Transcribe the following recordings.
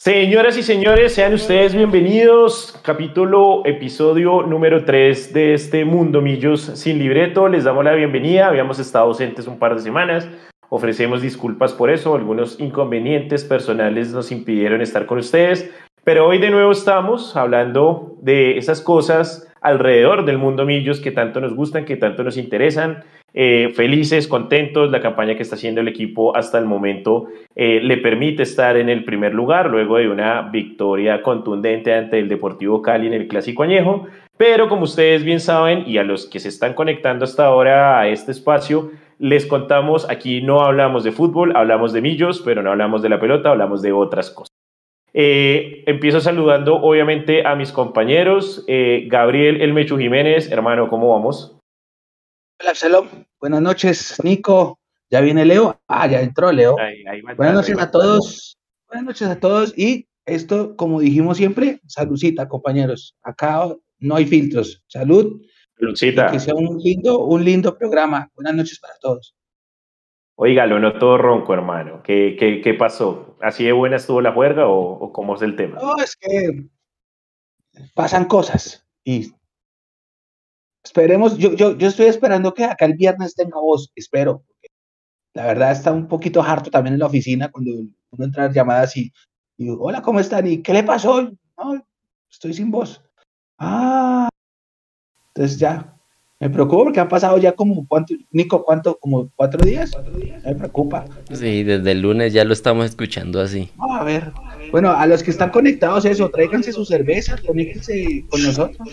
Señoras y señores, sean ustedes bienvenidos. Capítulo, episodio número 3 de este Mundo Millos sin libreto. Les damos la bienvenida. Habíamos estado ausentes un par de semanas. Ofrecemos disculpas por eso. Algunos inconvenientes personales nos impidieron estar con ustedes. Pero hoy de nuevo estamos hablando de esas cosas alrededor del mundo Millos que tanto nos gustan, que tanto nos interesan. Eh, felices, contentos. La campaña que está haciendo el equipo hasta el momento eh, le permite estar en el primer lugar luego de una victoria contundente ante el Deportivo Cali en el Clásico Añejo. Pero como ustedes bien saben y a los que se están conectando hasta ahora a este espacio, les contamos, aquí no hablamos de fútbol, hablamos de millos, pero no hablamos de la pelota, hablamos de otras cosas. Eh, empiezo saludando obviamente a mis compañeros. Gabriel El Mechu Jiménez, hermano, ¿cómo vamos? Hola, Absalom. Buenas noches, Nico. ¿Ya viene Leo? Ah, ya entró Leo. Buenas noches a todos. Buenas noches a todos. Y esto, como dijimos siempre, saludcita, compañeros. Acá no hay filtros. Salud. Saludcita. Que sea un lindo, un lindo programa. Buenas noches para todos. Oiga, lo noto ronco, hermano. ¿Qué, qué, qué pasó? ¿Así de buena estuvo la juerga o, o cómo es el tema? No, es que pasan cosas y Esperemos, yo, yo, yo estoy esperando que acá el viernes tenga voz, espero. La verdad está un poquito harto también en la oficina cuando uno entra a llamadas y, y hola, ¿cómo están? ¿Y qué le pasó? No, estoy sin voz. Ah, entonces ya, me preocupa porque han pasado ya como, ¿cuánto, Nico, cuánto? ¿Como cuatro días? Me preocupa. Sí, desde el lunes ya lo estamos escuchando así. a ver, bueno, a los que están conectados, eso, tráiganse su cerveza, conéctense con nosotros,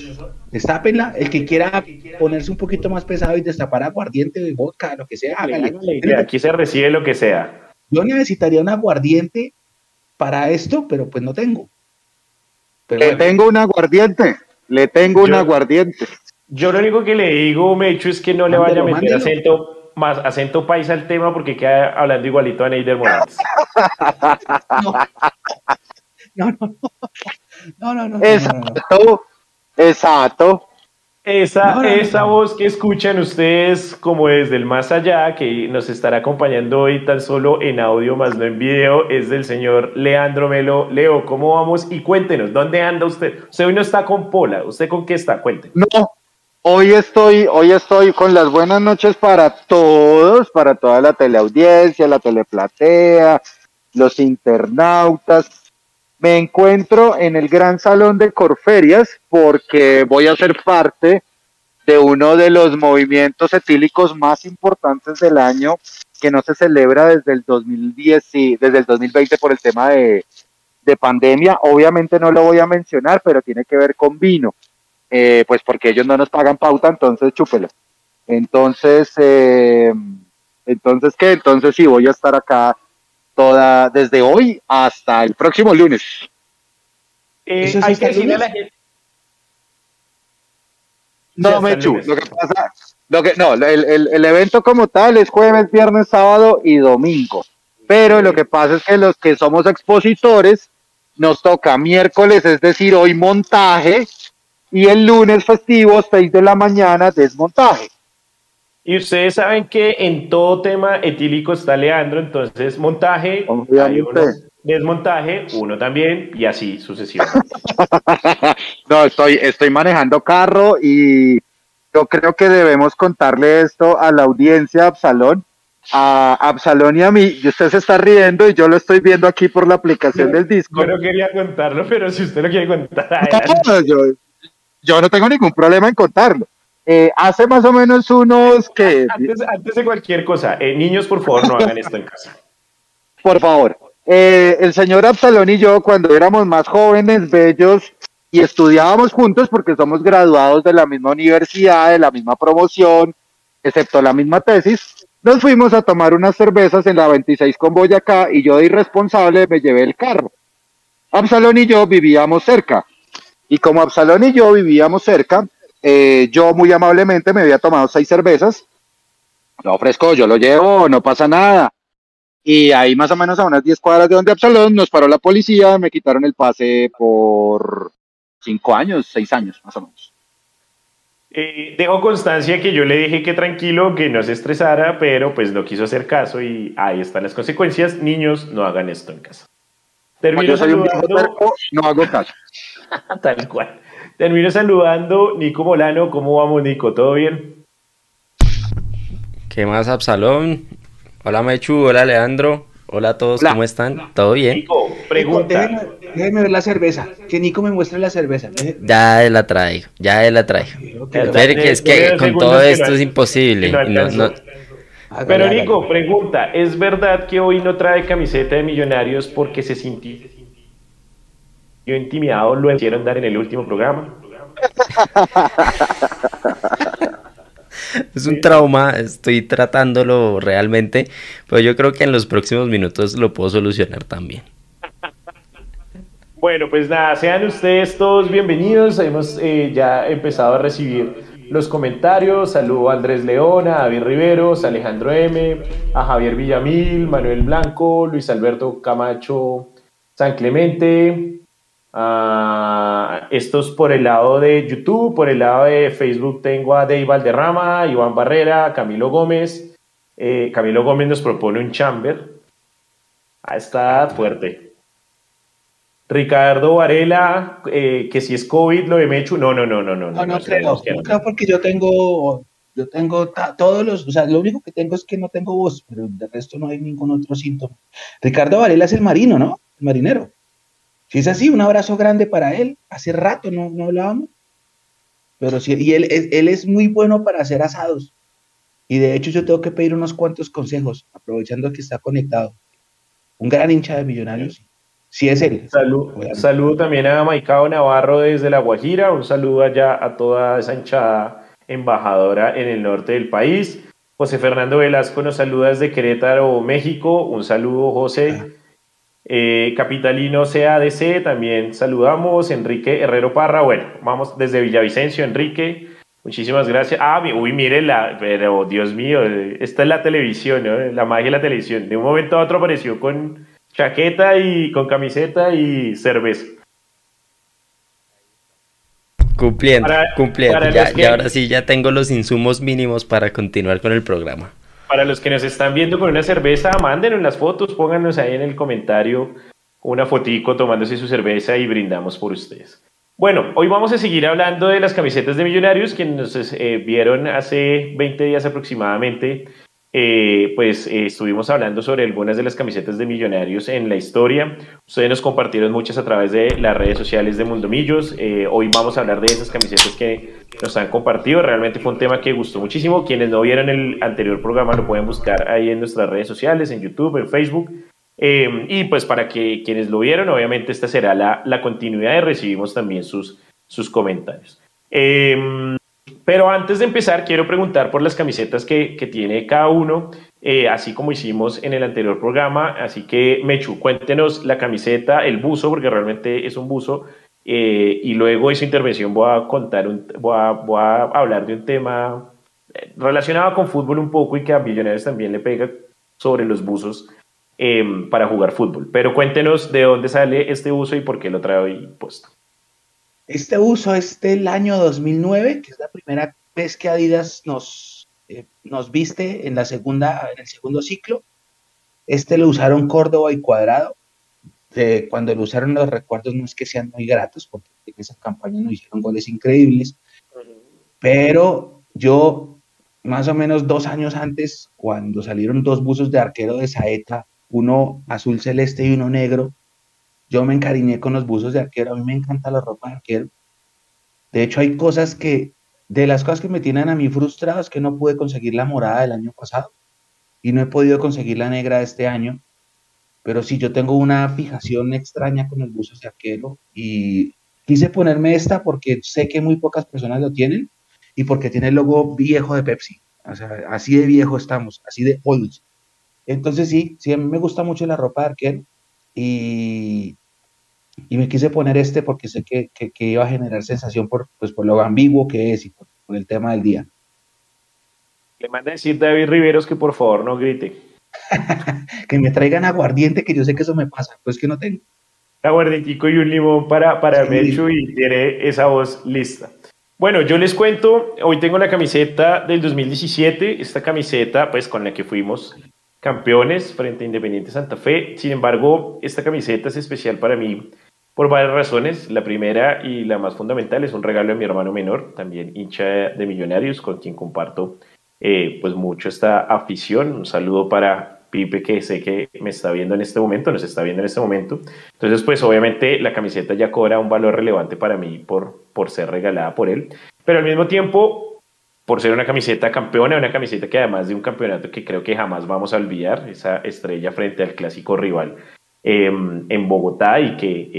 destápenla. El que quiera ponerse un poquito más pesado y destapar aguardiente, vodka, lo que sea, hágale. Aquí se recibe lo que sea. Yo necesitaría un aguardiente para esto, pero pues no tengo. le tengo un aguardiente, le tengo un aguardiente. Yo lo único que le digo, Mecho, es que no le vaya a meter acento, más acento paisa al tema porque queda hablando igualito a Neider Morales. No, no, no. No, no, no. Exacto. Exacto. Esa, esa voz que escuchan ustedes como desde el más allá, que nos estará acompañando hoy tan solo en audio, más no en video, es del señor Leandro Melo. Leo, ¿cómo vamos? Y cuéntenos, ¿dónde anda usted? Usted hoy no está con Pola, ¿usted con qué está? Cuéntenos. No, hoy estoy, hoy estoy con las buenas noches para todos, para toda la teleaudiencia, la teleplatea, los internautas, me encuentro en el Gran Salón de Corferias porque voy a ser parte de uno de los movimientos etílicos más importantes del año que no se celebra desde el 2010 y desde el 2020 por el tema de, pandemia. Obviamente no lo voy a mencionar, pero tiene que ver con vino, eh, pues porque ellos no nos pagan pauta, entonces chúpelo. Entonces, eh, entonces qué, entonces sí voy a estar acá toda, desde hoy hasta el próximo lunes. Eh, hay que decirle a la gente. No, Mechu, lo que pasa, lo que, no, el, el, evento como tal es jueves, viernes, sábado y domingo. Pero lo que pasa es que los que somos expositores nos toca miércoles, es decir, hoy montaje, y el lunes festivo, 6 de la mañana, desmontaje. Y ustedes saben que en todo tema etílico está Leandro, entonces montaje, hay uno, desmontaje, uno también, y así sucesivamente. no, estoy, estoy manejando carro y yo creo que debemos contarle esto a la audiencia, Absalón, a Absalón y a mí, y usted se está riendo y yo lo estoy viendo aquí por la aplicación del disco. Yo no quería contarlo, pero si usted lo quiere contar. yo, yo no tengo ningún problema en contarlo. Eh, hace más o menos unos que... Antes, de cualquier cosa, eh, niños, por favor, no hagan esto en casa. Por favor. Eh, el señor Absalón y yo, cuando éramos más jóvenes, bellos, y estudiábamos juntos porque somos graduados de la misma universidad, de la misma promoción, excepto la misma tesis, nos fuimos a tomar unas cervezas en la 26 con Boyacá y yo de irresponsable me llevé el carro. Absalón y yo vivíamos cerca. Y como Absalón y yo vivíamos cerca, eh, yo muy amablemente me había tomado seis cervezas. Lo ofrezco, yo lo llevo, no pasa nada. Y ahí más o menos a unas 10 cuadras de donde Absalón nos paró la policía, me quitaron el pase por cinco años, seis años más o menos. Eh, dejo constancia que yo le dije que tranquilo, que no se estresara, pero pues no quiso hacer caso y ahí están las consecuencias. Niños, no hagan esto en casa. Termino Yo soy un viejo terco, no hago caso. tal cual. Termino saludando, Nico Molano, ¿cómo vamos, Nico? ¿Todo bien? ¿Qué más, Absalón? Hola, Mechu. Hola, Leandro. Hola a todos, Hola. ¿cómo están? ¿Todo bien? Nico, pregunta. Déjeme, déjeme ver la cerveza. Que Nico me muestre la cerveza. Deje- Ya la traigo, ya la traigo. que- que es que con todo esto es imposible. no no- Pero. Nico, pregunta, ¿es verdad que hoy no trae camiseta de millonarios porque se sintió intimidado, lo hicieron dar en el último programa? Es un trauma, estoy tratándolo realmente, pero yo creo que en los próximos minutos lo puedo solucionar también. Bueno, pues nada, sean ustedes todos bienvenidos. Hemos eh, ya empezado a recibir los comentarios. Saludo a Andrés León, a David Riveros, a Alejandro M, a Javier Villamil, Manuel Blanco, Luis Alberto Camacho, San Clemente. A estos por el lado de YouTube, por el lado de Facebook tengo a Dave Valderrama, Iván Barrera, Camilo Gómez. Eh, Camilo Gómez nos propone un chamber. Ah, está fuerte. Ricardo Varela, eh, que si es COVID lo de Mechu, no, no, no, no, no, No, no creo, esperemos que no creo porque yo tengo, yo tengo todos los, o sea, lo único que tengo es que no tengo voz, pero de resto no hay ningún otro síntoma. Ricardo Varela es el marino, ¿no? El marinero. Si es así, un abrazo grande para él. Hace rato no, no hablábamos. Pero sí, y él, es- él es muy bueno para hacer asados. Y de hecho yo tengo que pedir unos cuantos consejos, aprovechando que está conectado. Un gran hincha de millonarios. Si es él. Salud, saludo también a Maicao Navarro desde La Guajira, un saludo allá a toda esa hinchada embajadora en el norte del país. José Fernando Velasco nos saluda desde Querétaro, México, un saludo José. Eh, Capitalino CADC, también saludamos. Enrique Herrero Parra, bueno, vamos desde Villavicencio, Enrique. Muchísimas gracias. Ah, uy, mire la, pero Dios mío, esta es la televisión, ¿no? La magia de la televisión. De un momento a otro apareció con chaqueta y con camiseta y cerveza. Cumpliendo, Para- cumpliendo. para Ya, que- ya ahora sí ya tengo los insumos mínimos para continuar con el programa. Para los que nos están viendo con una cerveza, mándenos las fotos, pónganos ahí en el comentario una fotico tomándose su cerveza y brindamos por ustedes. Bueno, hoy vamos a seguir hablando de las camisetas de Millonarios, quienes nos eh, vieron hace 20 días aproximadamente, eh, pues eh, estuvimos hablando sobre algunas de las camisetas de Millonarios en la historia. Ustedes nos compartieron muchas a través de las redes sociales de Mundomillos. Eh, hoy vamos a hablar de esas camisetas que nos han compartido. Realmente fue un tema que gustó muchísimo. Quienes no vieron el anterior programa lo pueden buscar ahí en nuestras redes sociales, en YouTube, en Facebook. Y pues para que quienes lo vieron, obviamente esta será la, la continuidad y recibimos también sus, sus comentarios. Pero antes de empezar, quiero preguntar por las camisetas que, que tiene cada uno, eh, así como hicimos en el anterior programa. Así que, Mechu, cuéntenos la camiseta, el buzo, porque realmente es un buzo. eh, y luego de su intervención voy a contar, un, voy, a, voy a hablar de un tema eh, relacionado con fútbol un poco y que a Millonarios también le pega sobre los buzos eh, para jugar fútbol. Pero cuéntenos de dónde sale este buzo y por qué lo trae hoy puesto. Este uso es del año 2009, que es la primera vez que Adidas nos, eh, nos viste en, la segunda, en el segundo ciclo. Este lo usaron Córdoba y Cuadrado. Eh, cuando lo usaron los recuerdos no es que sean muy gratos, porque en esa campaña nos hicieron goles increíbles, pero yo más o menos dos años antes, cuando salieron dos buzos de arquero de Saeta, uno azul celeste y uno negro, yo me encariñé con los buzos de arquero, a mí me encanta la ropa de arquero. De hecho, hay cosas que, de las cosas que me tienen a mí frustrado es que no pude conseguir la morada del año pasado y no he podido conseguir la negra de este año, pero sí, yo tengo una fijación extraña con los buzos de arquero y quise ponerme esta porque sé que muy pocas personas lo tienen y porque tiene el logo viejo de Pepsi. O sea, así de viejo estamos, así de old. Entonces sí, sí, a mí me gusta mucho la ropa de arquero y, y me quise poner este porque sé que, que, que iba a generar sensación por, pues, por lo ambiguo que es y por, por el tema del día. Le manda a decir David Riveros que por favor no grite. que me traigan aguardiente, que yo sé que eso me pasa, pues que no tengo. Aguardientico y un limón para, para Sí. Mechu y tiene esa voz lista. Bueno, yo les cuento, hoy tengo la camiseta del 2017, esta camiseta pues con la que fuimos campeones frente a Independiente Santa Fe. Sin embargo, esta camiseta es especial para mí por varias razones. La primera y la más fundamental es un regalo de mi hermano menor, también hincha de Millonarios, con quien comparto eh, pues mucho esta afición. Un saludo para Pipe, que sé que me está viendo en este momento, nos está viendo en este momento. Entonces, pues obviamente la camiseta ya cobra un valor relevante para mí por, por ser regalada por él. Pero al mismo tiempo, por ser una camiseta campeona, una camiseta que además de un campeonato que creo que jamás vamos a olvidar, esa estrella frente al clásico rival em, en Bogotá y que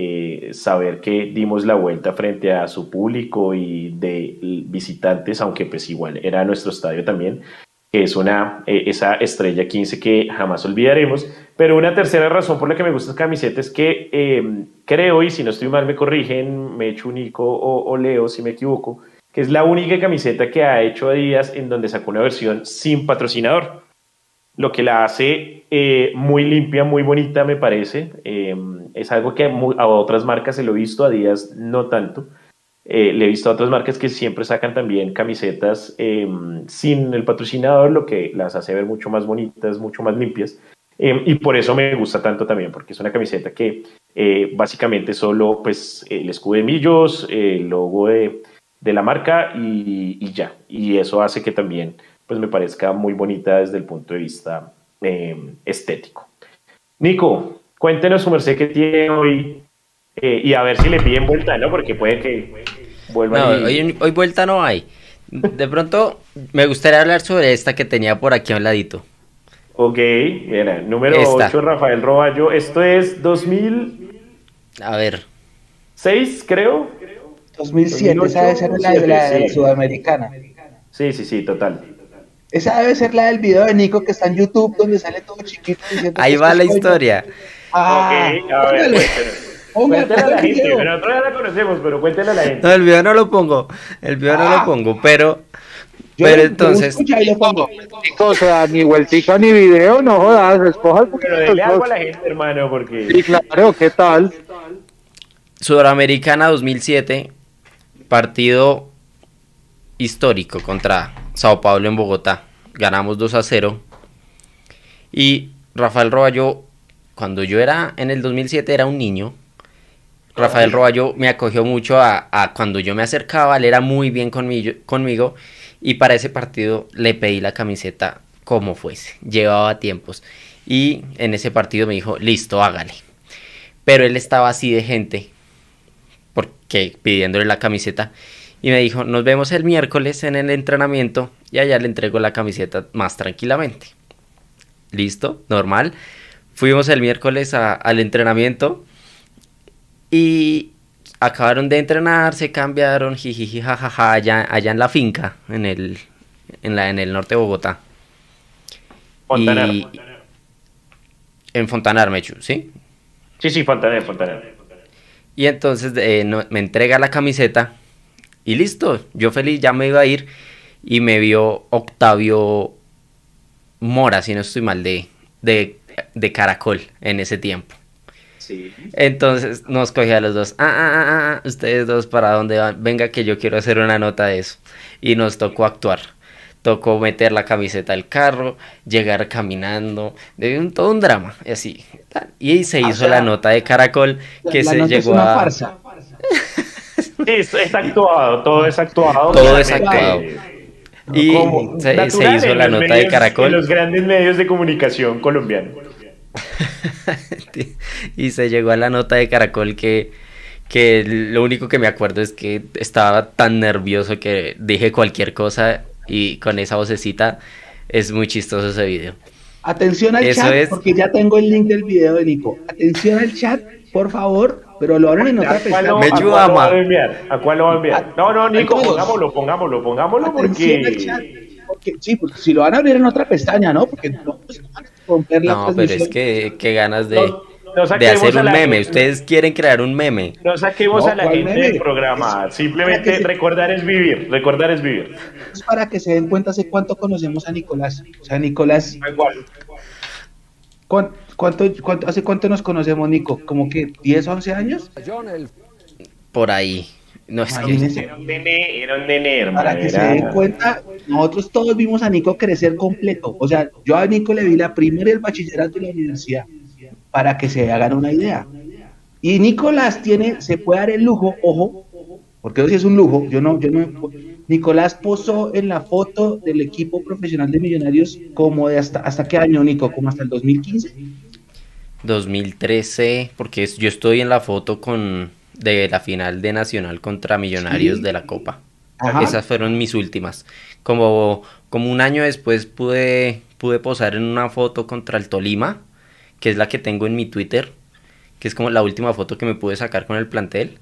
eh, saber que dimos la vuelta frente a su público y de visitantes, aunque pues igual era nuestro estadio también, que es una, eh, esa estrella 15 que jamás olvidaremos. Pero una tercera razón por la que me gusta esta camiseta es que em, creo, y si no estoy mal me corrigen, me echo un Nico o, o Leo si me equivoco, que es la única camiseta que ha hecho Adidas en donde sacó una versión sin patrocinador, lo que la hace eh, muy limpia, muy bonita, me parece. Em, es algo que a otras marcas se lo he visto, a Adidas no tanto. Eh, le he visto a otras marcas que siempre sacan también camisetas em, sin el patrocinador, lo que las hace ver mucho más bonitas, mucho más limpias. Em, y por eso me gusta tanto también, porque es una camiseta que eh, básicamente solo pues, el escudo de Millos, el logo de, de la marca y, ya. Y eso hace que también pues me parezca muy bonita desde el punto de vista em, estético. Nico, cuéntenos su merced que tiene hoy eh, y a ver si le piden vuelta, ¿no? Porque puede que vuelva. No, hoy, hoy, vuelta no hay. De pronto me gustaría hablar sobre esta que tenía por aquí a un ladito. Ok, mira, número 8, Rafael Roballo. Esto es 2000. A ver. 6, creo. 2007, esa debe ser la de la sudamericana. Sí, sí, sí, total. Esa debe ser la del video de Nico que está en YouTube, donde sale todo chiquito. Ahí va la historia. Ah, ok, a ver, cuéntale. a la gente, nosotros ya la conocemos, pero cuéntale a la gente. No, el video no lo pongo, el video no lo ah. pongo, pero... pero entonces... O sea, ni vueltica ni video, no jodas, escoja Pero dele algo a la gente, hermano, porque... Sí, claro, ¿qué tal? Sudamericana 2007, partido histórico contra Sao Paulo en Bogotá. Ganamos 2 a 0. Y Rafael Roballo, cuando yo era en el 2007, era un niño. Rafael Roballo me acogió mucho a, cuando yo me acercaba, él era muy bien conmigo, conmigo y para ese partido le pedí la camiseta como fuese, llevaba tiempos y en ese partido me dijo, listo, hágale. Pero él estaba así de gente, porque pidiéndole la camiseta y me dijo, nos vemos el miércoles en el entrenamiento y allá le entrego la camiseta más tranquilamente. Listo, normal. Fuimos el miércoles al entrenamiento y acabaron de entrenar, se cambiaron, jijiji, jajaja, allá, allá en la finca, en el, en la, en el norte de Bogotá. Fontanar. en Fontanar, Mechu, ¿sí? Sí, sí, Fontanar, Fontanar. Y entonces eh, me entrega la camiseta y listo, yo feliz, ya me iba a ir y me vio Octavio Mora, si no estoy mal, de, de, Caracol en ese tiempo. Sí. Entonces nos cogía a los dos. Ah, ah, ah, ah, ustedes dos para dónde van. Venga que yo quiero hacer una nota de eso. Y nos tocó actuar. Tocó meter la camiseta al carro, llegar caminando, de un, todo un drama, y así. Y se hizo la nota de Caracol que se llegó a. Sí, es actuado, todo es actuado. Todo es actuado. Y se, hizo la nota de Caracol. En los grandes medios de comunicación colombianos. y se llegó a la nota de Caracol que, que lo único que me acuerdo es que estaba tan nervioso que dije cualquier cosa y con esa vocecita es muy chistoso ese video. Atención al chat, porque ya tengo el link del video de Nico. Atención al chat, por favor, pero lo abren en otra pestaña. Me ¿A cuál lo va a enviar? ¿A cuál lo va a enviar? No, no, Nico, pongámoslo, pongámoslo, pongámoslo porque... porque... Sí, porque si lo van a abrir en otra pestaña, ¿no? Porque no, pues, romper la No, pero es que qué ganas de, de hacer un meme. Ustedes quieren crear un meme. No saquemos a la gente del programa. Simplemente recordar es vivir. Recordar es vivir. Es para que se den cuenta hace cuánto conocemos a Nicolás. O sea, Nicolás. Igual. ¿Cuánto, ¿Hace cuánto nos conocemos, Nico? ¿Como que 10, 11 años? Por ahí. No es que. Era un nene, era un nene, hermano. Para que se den cuenta, nosotros todos vimos a Nico crecer completo. O sea, yo a Nico le vi la primaria, el bachillerato y la universidad, para que se hagan una idea. Y Nicolás tiene, se puede dar el lujo, ojo, porque eso sí es un lujo. Yo no, yo no. Nicolás posó en la foto del equipo profesional de Millonarios como de hasta, hasta qué año, Nico, como hasta el 2015. 2013, porque yo estoy en la foto con de la final de Nacional contra Millonarios Sí. de la Copa. Ajá. Esas fueron mis últimas. Como, como un año después pude, pude posar en una foto contra el Tolima, que es la que tengo en mi Twitter, que es como la última foto que me pude sacar con el plantel.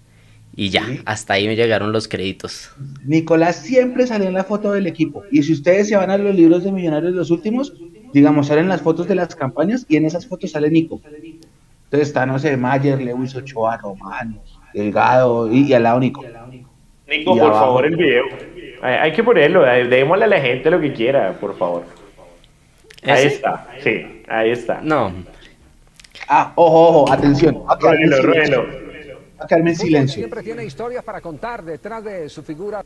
Y ya, Sí. hasta ahí me llegaron los créditos. Nicolás siempre sale en la foto del equipo. Y si ustedes se van a los libros de Millonarios, los últimos, digamos, salen las fotos de las campañas y en esas fotos sale Nico. Entonces está, no sé, Mayer, Lewis Ochoa, Román, Delgado y, y al lado Nico. Nico, Y por abajo. favor, el video. Hay, hay que ponerlo, eh, démosle a la gente lo que quiera, por favor. Ahí está, sí, ahí está. No, Ah, ojo, ojo, atención. Silencio. ruédelo. Va a quedarme en silencio. Siempre tiene historias para contar detrás de su figura.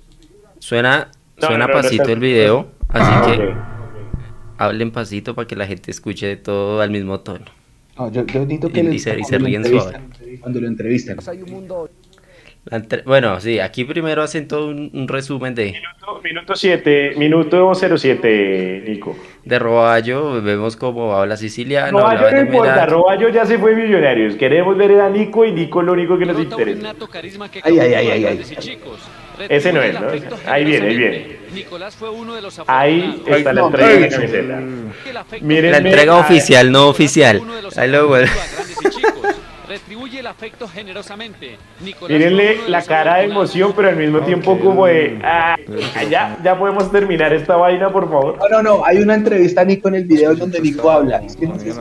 suena, No, suena no, no, no pasito el video, así que Ok. Hablen pasito para que la gente escuche todo al mismo tono. No, yo, yo necesito que Y- les- y se- y se cuando lo ríen entrevistan, Cuando lo entrevistan. Hay un mundo La entre- Bueno, sí, aquí primero hacen todo un, un resumen de, Minuto- Minuto 7, minuto 07, Nico. de Roballo, vemos cómo habla siciliano, Roballo no de importa. Roballo ya se fue Millonarios. Queremos ver a Nico y Nico es lo único que nos interesa. Ay, ay, ay, ay, ay. Ese no es, ¿no? Ahí viene, ahí generosamente. Nicolás fue uno de los Ahí está la entrega de la camiseta. Miren, La entrega oficial, no oficial. Ahí lo. Retribuye el afecto generosamente. Mírenle la cara de emoción, pero al mismo tiempo como de... "Ah, ya, ya podemos terminar esta vaina, por favor. No, no, no. Hay una entrevista a Nico en el video donde Nico habla. Es que no sé-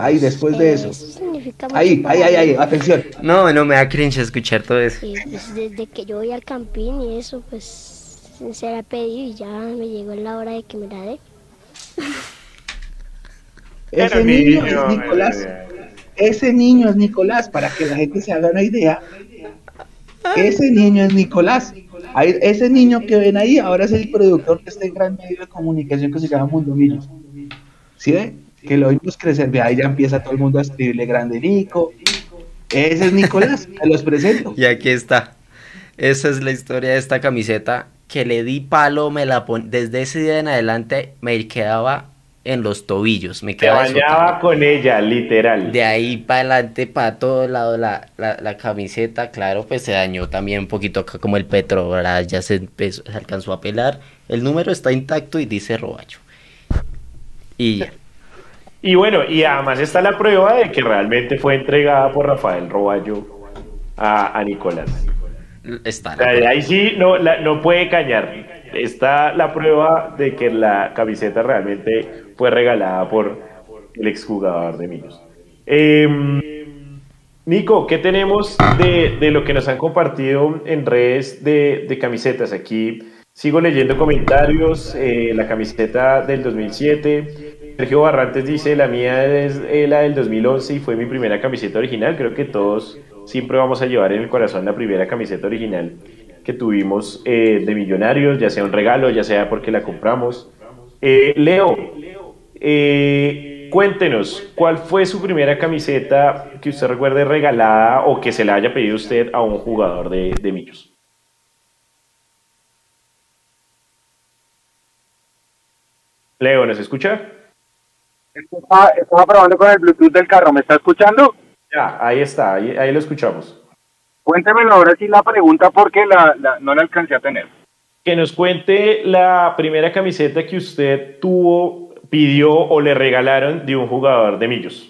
Ahí, después de eso. Ahí, ahí, ahí, ahí. Atención. No, no me da cringe escuchar todo eso. Pues, desde que yo voy al campín y eso, pues se la pedí y ya me llegó la hora de que me la dé. Ese niño niño, es Nicolás. Ese niño es Nicolás, para que la gente se haga una idea. Ese niño es Nicolás. Ahí- ese niño que ven ahí ahora es el productor de este gran medio de comunicación que se llama Mundo Millos. ¿Sí ve? Que lo vimos crecer. Ve, ahí ya empieza todo el mundo a escribirle grande Nico. Ese es Nicolás, se los presento. Y aquí está. Esa es la historia de esta camiseta que le di palo, me la pon... desde ese día en adelante me quedaba en los tobillos, me quedaba bañaba con ella, literal. De ahí para adelante, para todo lado, la, la, la camiseta, claro, pues se dañó también un poquito acá como el Petrobras, ya se, empezó- se alcanzó a pelar. El número está intacto y dice Roballo. Y ya. Y bueno, y además está la prueba de que realmente fue entregada por Rafael Roballo a, a Nicolás. Está. Ahí sí no, la- no puede cañar. Está la prueba de que la camiseta realmente fue regalada por el exjugador de Millos. Em, Nico, ¿qué tenemos de, de lo que nos han compartido en redes de, de camisetas? Aquí sigo leyendo comentarios. eh, la camiseta del 2007. Sergio Barrantes dice, la mía es eh, la del 2011 y fue mi primera camiseta original. Creo que todos siempre vamos a llevar en el corazón la primera camiseta original que tuvimos eh, de Millonarios, ya sea un regalo, ya sea porque la compramos. Eh, Leo, eh, cuéntenos, ¿cuál fue su primera camiseta que usted recuerde regalada o que se la haya pedido usted a un jugador de, Millos? Leo, ¿nos escucha? Estaba, estaba probando con el Bluetooth del carro, ¿me está escuchando? Ya, ahí está, ahí, ahí lo escuchamos. Cuéntemelo ahora sí la pregunta porque la, la- no la alcancé a tener. Que nos cuente la primera camiseta que usted tuvo, pidió o le regalaron de un jugador de Millos.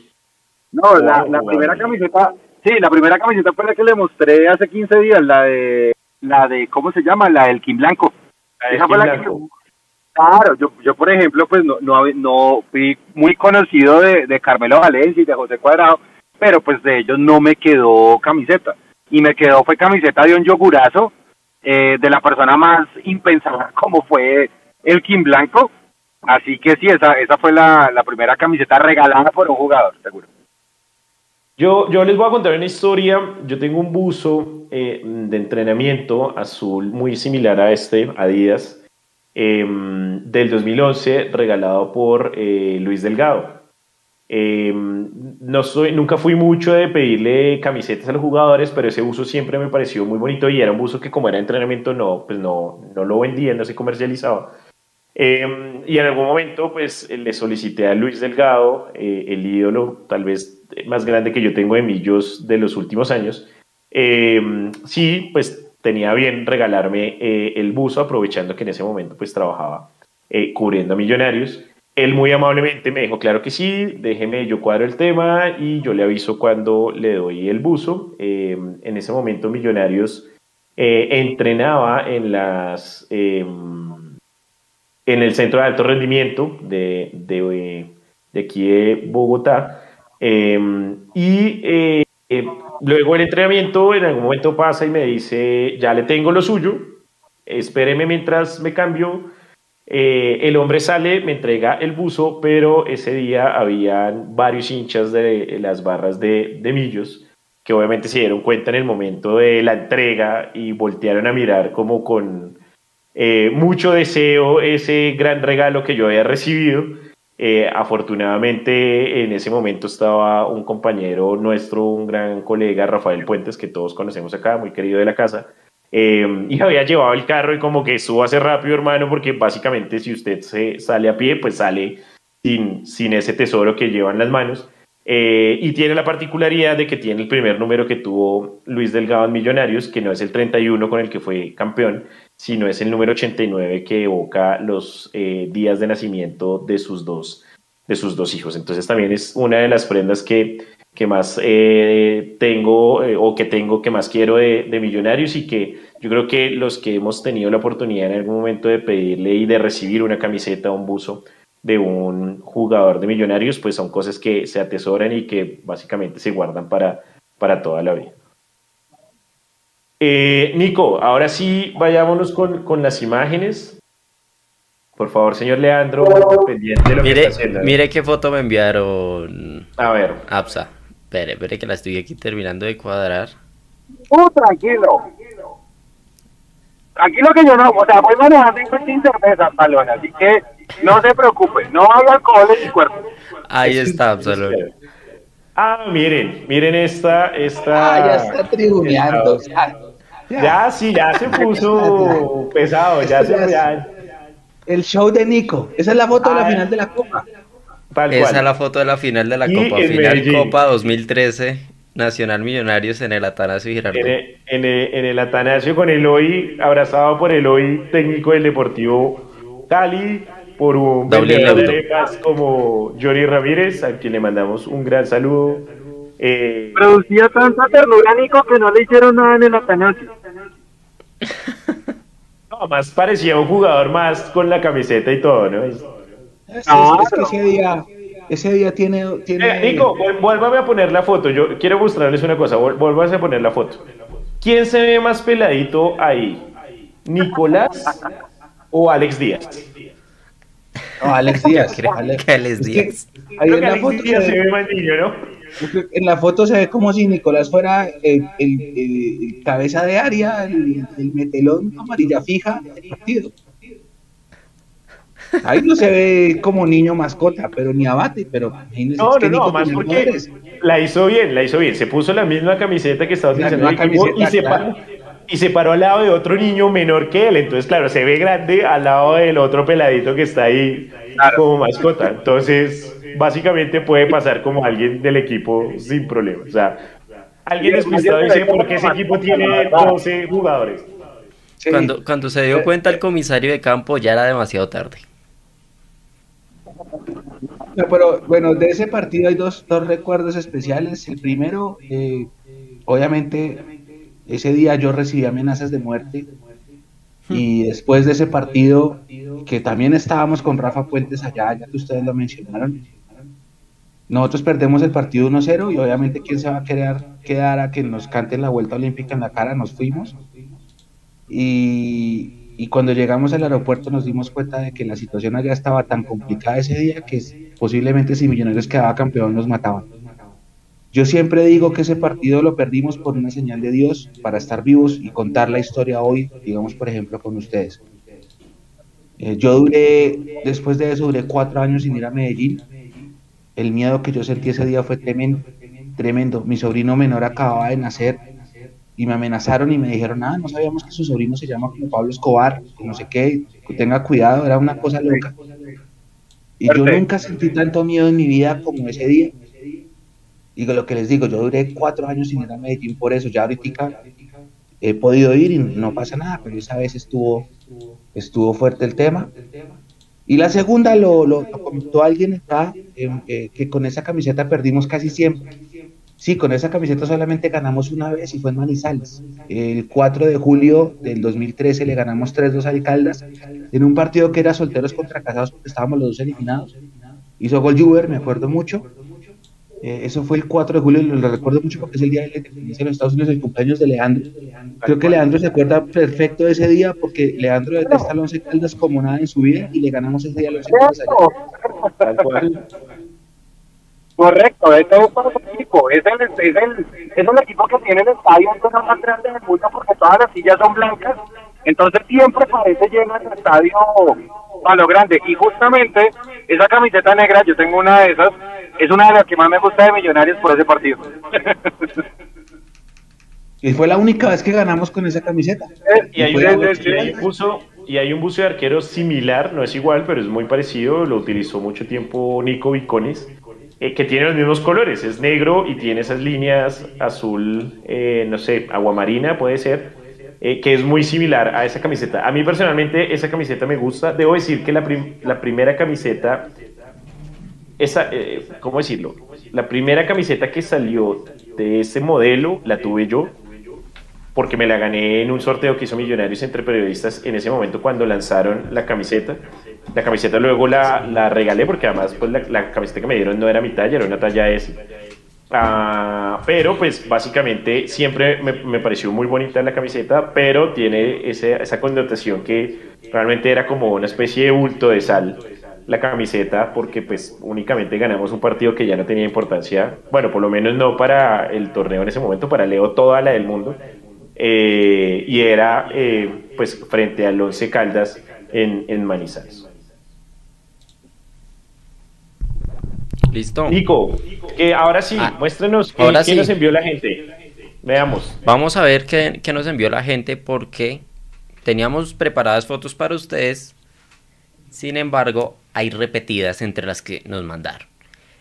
No, la, primera camiseta, sí, la primera camiseta fue la que le mostré hace 15 días, la de, la de, ¿cómo se llama? La del Kim Blanco. La fue la que Blanco. Claro, yo, yo por ejemplo, pues no, no, no fui muy conocido de, de Carmelo Valencia y de José Cuadrado, pero pues de ellos no me quedó camiseta. Y me quedó fue camiseta de un yogurazo eh, de la persona más impensada como fue el Kim Blanco. Así que sí, esa, esa fue la, la primera camiseta regalada por un jugador, seguro. Yo, yo les voy a contar una historia. Yo tengo un buzo eh, de entrenamiento azul muy similar a este, Adidas, eh, del 2011, regalado por eh, Luis Delgado. Eh, no soy, nunca fui mucho de pedirle camisetas a los jugadores, pero ese buzo siempre me pareció muy bonito y era un buzo que como era entrenamiento no, pues no, no lo vendía, no se comercializaba. Eh, y en algún momento pues le solicité a Luis Delgado, eh, el ídolo tal vez más grande que yo tengo de millos de los últimos años, eh, sí, pues tenía bien regalarme eh, el buzo aprovechando que en ese momento pues trabajaba eh, cubriendo a millonarios. Él muy amablemente me dijo, claro que sí, déjeme, yo cuadro el tema y yo le aviso cuando le doy el buzo. Eh, en ese momento Millonarios eh, entrenaba en las... eh, en el centro de alto rendimiento de, de, de aquí de Bogotá. Eh, y eh, luego el entrenamiento en algún momento pasa y me dice, ya le tengo lo suyo, espéreme mientras me cambio. Eh, el hombre sale, me entrega el buzo, pero ese día habían varios hinchas de las barras de, Millos que obviamente se dieron cuenta en el momento de la entrega y voltearon a mirar como con eh, mucho deseo ese gran regalo que yo había recibido. Eh, afortunadamente en ese momento estaba un compañero nuestro, un gran colega, Rafael Puentes, que todos conocemos acá, muy querido de la casa, eh, y había llevado el carro y como que súbase rápido, hermano, porque básicamente si usted se sale a pie, pues sale sin, sin ese tesoro que lleva en las manos. Eh, y tiene la particularidad de que tiene el primer número que tuvo Luis Delgado en Millonarios, que no es el 31 con el que fue campeón, sino es el número 89 que evoca los eh, días de nacimiento de sus dos, de sus dos hijos. Entonces también es una de las prendas que, que más eh, tengo eh, o que tengo que más quiero de, de Millonarios y que yo creo que los que hemos tenido la oportunidad en algún momento de pedirle y de recibir una camiseta o un buzo de un jugador de Millonarios, pues son cosas que se atesoran y que básicamente se guardan para, para toda la vida. Eh, Nico, ahora sí vayámonos con, con las imágenes. Por favor, señor Leandro, pendiente de lo que Mire, está haciendo. mire qué foto me enviaron A ver, Apsa. Espere, espere que la estoy aquí terminando de cuadrar. Uh, tranquilo. Tranquilo que yo no, o sea, voy manejando en sin cerveza, así que no se preocupe, no hay alcohol en mi cuerpo. Ahí está, lo- Ah, miren, miren esta, esta. Ah, ya está tribuneando. Ya, Ya, sí, ya se puso pesado, ya se ya, El show de Nico. Esa es la foto de la Ah. final de la Copa. Tal Esa cual. es la foto de la final de la Y Copa. Final Medellín. Copa 2013. Nacional Millonarios en el Atanasio Girardot. En el, en el- en el Atanasio con el hoy, abrazado por el hoy técnico del Deportivo Cali, por un de como Johnny Ramírez, a quien le mandamos un gran saludo. Eh, Producía tanta ternura, Nico, que no le hicieron nada en el Atanasio. no, más parecía un jugador más con la camiseta y todo, ¿no? Es, Claro. es que ese día, ese día tiene, tiene Eh, Nico, vuélvame a poner la foto. Yo quiero mostrarles una cosa. Vuélvase a poner la foto. ¿Quién se ve más peladito ahí? ¿Nicolás o Alex Díaz? no, Alex Díaz. Creo Alex- que Alex que Díaz. ahí Creo en que la Alex foto Díaz se ve- ve más niño, ¿no? En la foto se ve como si Nicolás fuera el, el- el- el cabeza de área, el, el metelón amarilla fija del partido. Ahí no se ve como niño mascota, pero ni abate, pero imagínense, No, no, no, más porque la hizo bien, la hizo bien. Se puso la misma camiseta que estaba utilizando el equipo y, se claro. paró, y se paró al lado de otro niño menor que él. Entonces, claro, se ve grande al lado del otro peladito que está ahí como mascota. Entonces, básicamente puede pasar como alguien del equipo sin problema. O sea, alguien despistado dice, ¿por qué ese equipo tiene 12 jugadores? Sí. Cuando, cuando se dio cuenta el comisario de campo ya era demasiado tarde. No, pero bueno, de ese partido hay dos, dos recuerdos especiales. El primero, eh, obviamente, ese día yo recibí amenazas de muerte. Y después de ese partido, que también estábamos con Rafa Puentes allá, ya que ustedes lo mencionaron, nosotros perdemos el partido 1-0 y obviamente quién se va a querer quedar a que nos canten la vuelta olímpica en la cara, nos fuimos. Y, y cuando llegamos al aeropuerto nos dimos cuenta de que la situación allá estaba tan complicada ese día que posiblemente si Millonarios quedaba campeón nos mataban. Yo siempre digo que ese partido lo perdimos por una señal de Dios para estar vivos y contar la historia hoy, digamos, por ejemplo, con ustedes. Eh, yo duré, después de eso, duré cuatro años sin ir a Medellín. El miedo que yo sentí ese día fue tremendo. tremendo. Mi sobrino menor acababa de nacer y me amenazaron y me dijeron, ah, no sabíamos que su sobrino se llama como Pablo Escobar, que no sé qué, que tenga cuidado, era una cosa loca. Y yo nunca sentí tanto miedo en mi vida como ese día. Y lo que les digo, yo duré cuatro años sin ir a Medellín por eso, ya ahorita he podido ir y no pasa nada, pero esa vez estuvo, estuvo fuerte el tema. Y la segunda lo, lo, comentó alguien acá, eh, que con esa camiseta perdimos casi siempre. Sí, con esa camiseta solamente ganamos una vez y fue en Manizales. El 4 de julio del 2013 le ganamos 3-2 a Caldas en un partido que era solteros contra casados porque estábamos los dos eliminados. Hizo gol Juber, me acuerdo mucho. Eh, eso fue el 4 de julio y lo recuerdo mucho porque es el día de la independencia de los Estados Unidos, el cumpleaños de Leandro. Creo que Leandro se acuerda perfecto de ese día porque Leandro detesta al Once Caldas como nada en su vida y le ganamos ese día a los Caldas. Correcto, es todo un equipo. Es el, es, el, es el equipo que tiene el estadio más grande del mundo porque todas las sillas son blancas. Entonces siempre parece lleno el estadio a lo grande. Y justamente esa camiseta negra, yo tengo una de esas, es una de las que más me gusta de Millonarios por ese partido. Y fue la única vez que ganamos con esa camiseta. Y hay, un, buzo, y hay un buzo de arquero similar, no es igual, pero es muy parecido. Lo utilizó mucho tiempo Nico Viconis eh, que tiene los mismos colores, es negro y tiene esas líneas azul, eh, no sé, aguamarina puede ser, eh, que es muy similar a esa camiseta. A mí personalmente esa camiseta me gusta. Debo decir que la, la primera camiseta, esa, ¿cómo decirlo? La primera camiseta que salió de ese modelo la tuve yo porque me la gané en un sorteo que hizo Millonarios entre periodistas en ese momento cuando lanzaron la camiseta. La camiseta luego la, la regalé porque además pues la, camiseta que me dieron no era mi talla, era una talla S. Ah, pero pues básicamente siempre me, me, pareció muy bonita la camiseta, pero tiene ese, esa connotación que realmente era como una especie de bulto de sal la camiseta porque pues únicamente ganamos un partido que ya no tenía importancia, bueno, por lo menos no para el torneo en ese momento, para Leo toda la del mundo, eh, y era eh, pues frente al Once Caldas en, en Manizales. Listo. Nico, que ahora sí, ah, muéstrenos qué, ahora nos envió la gente. Veamos. Vamos a ver qué, qué, nos envió la gente porque teníamos preparadas fotos para ustedes. Sin embargo, hay repetidas entre las que nos mandaron.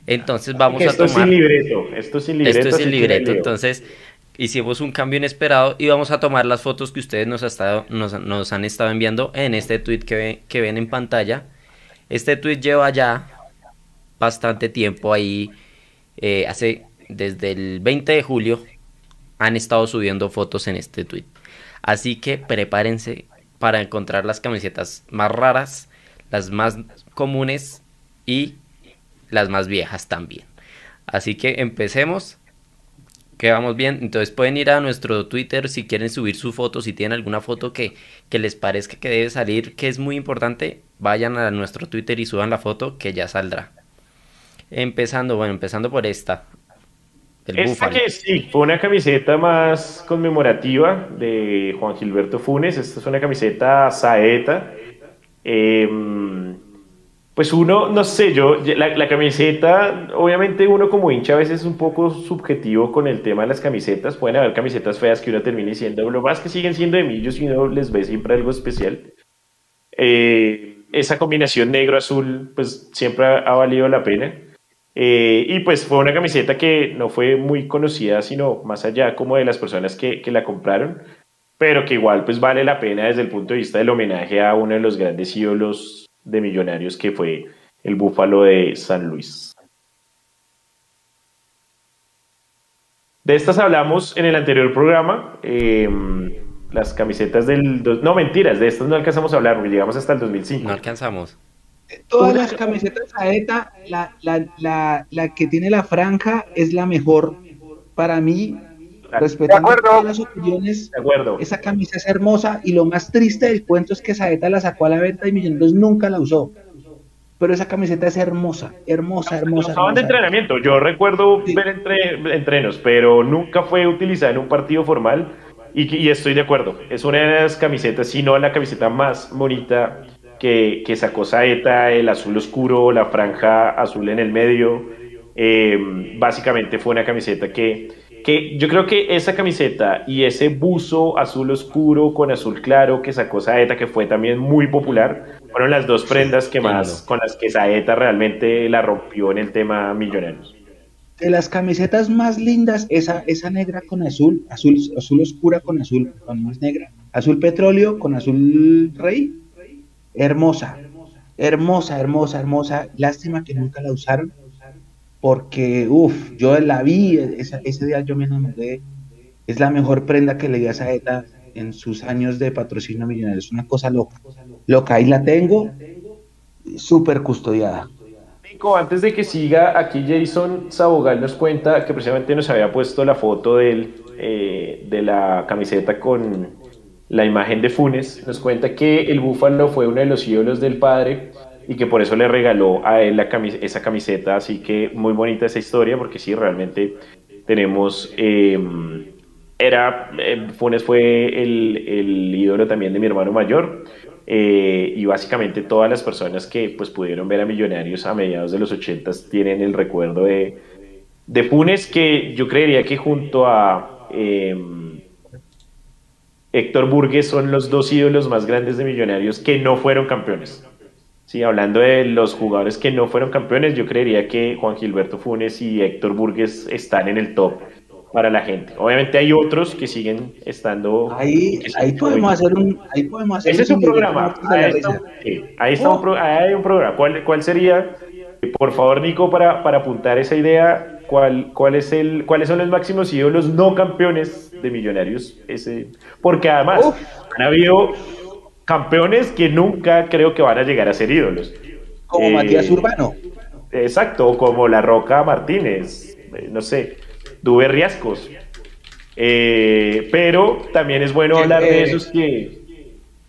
Entonces vamos a tomar. Esto es sin libreto. Esto es sin libreto. Esto es sin libreto. Entonces hicimos un cambio inesperado y vamos a tomar las fotos que ustedes nos, ha estado, nos, nos han estado enviando en este tweet que, que ven en pantalla. Este tweet lleva ya bastante tiempo ahí. Eh, hace desde el 20 de julio han estado subiendo fotos en este tweet. Así que prepárense para encontrar las camisetas más raras, las más comunes y las más viejas también. Así que empecemos. Que vamos bien. Entonces pueden ir a nuestro Twitter si quieren subir su foto. Si tienen alguna foto que, que les parezca que debe salir, que es muy importante, vayan a nuestro Twitter y suban la foto que ya saldrá. Empezando, bueno, empezando por esta. esta que sí, fue una camiseta más conmemorativa de Juan Gilberto Funes. Esta es una camiseta saeta. Em, pues uno, no sé, yo, la, camiseta, obviamente uno como hincha a veces es un poco subjetivo con el tema de las camisetas. Pueden haber camisetas feas que uno termine siendo, lo más que siguen siendo de millos y uno les ve siempre algo especial. Eh, esa combinación negro-azul, pues siempre ha valido la pena. Eh, y pues fue una camiseta que no fue muy conocida, sino más allá como de las personas que, la compraron, pero que igual pues vale la pena desde el punto de vista del homenaje a uno de los grandes ídolos de millonarios que fue el Búfalo de San Luis. De estas hablamos en el anterior programa. Em, las camisetas del... No, mentiras, de estas no alcanzamos a hablar, llegamos hasta el 2005. No alcanzamos todas las camisetas Saeta, la, la, la, la, que tiene la franja es la mejor para mí. Respetando todas las opiniones, de acuerdo. esa camisa es hermosa y lo más triste del cuento es que Saeta la sacó a la venta y Millonarios nunca la usó. pero esa camiseta es hermosa, hermosa, hermosa. Usaban de entrenamiento. Yo recuerdo Sí. ver entre, entrenos, pero nunca fue utilizada en un partido formal. Y, y estoy de acuerdo. Es una de las camisetas, si no la camiseta más bonita que, que sacó Saeta, el azul oscuro, la franja azul en el medio. Eh, básicamente fue una camiseta que, que yo creo que esa camiseta y ese buzo azul oscuro con azul claro que sacó Saeta, que fue también muy popular, fueron las dos prendas que más con las que Saeta realmente la rompió en el tema millonarios. De las camisetas más lindas, esa, esa negra con azul, azul, azul oscura con azul, no es negra, azul petróleo con azul rey, hermosa, hermosa, hermosa, hermosa. Lástima que nunca la usaron, porque, uff, yo la vi, esa- ese día yo me enamoré. Es la mejor prenda que le di a Saeta en sus años de patrocinio millonario. Es una cosa loca. Loca, ahí la tengo, súper custodiada. Nico, antes de que siga, aquí Jason Sabogal nos cuenta que precisamente nos había puesto la foto del, eh, de la camiseta con la imagen de Funes. Nos cuenta que el Búfalo fue uno de los ídolos del padre y que por eso le regaló a él esa camiseta. Así que muy bonita esa historia porque sí, realmente tenemos... eh, era, eh, Funes fue el, ídolo también de mi hermano mayor. eh, y básicamente todas las personas que pues pudieron ver a Millonarios a mediados de los 80 tienen el recuerdo de, de Funes, que yo creería que junto a eh, Héctor Burgues son los dos ídolos más grandes de Millonarios que no fueron campeones. Sí, hablando de los jugadores que no fueron campeones, yo creería que Juan Gilberto Funes y Héctor Burgues están en el top para la gente. Obviamente hay otros que siguen estando. Ahí, ahí podemos hacer un, ahí podemos hacer ese es un programa. Ahí está, sí, ahí está un, pro- ahí hay un programa. ¿Cuál, cuál sería, por favor, Nico, para, para apuntar esa idea, cuál, cuál es el, cuáles son los máximos ídolos no campeones de Millonarios? Ese, porque además han habido campeones que nunca creo que van a llegar a ser ídolos. Como Eh, Matías Urbano. Exacto, como La Roca Martínez, eh, no sé, Duve Riascos. Eh, pero también es bueno hablar de esos que,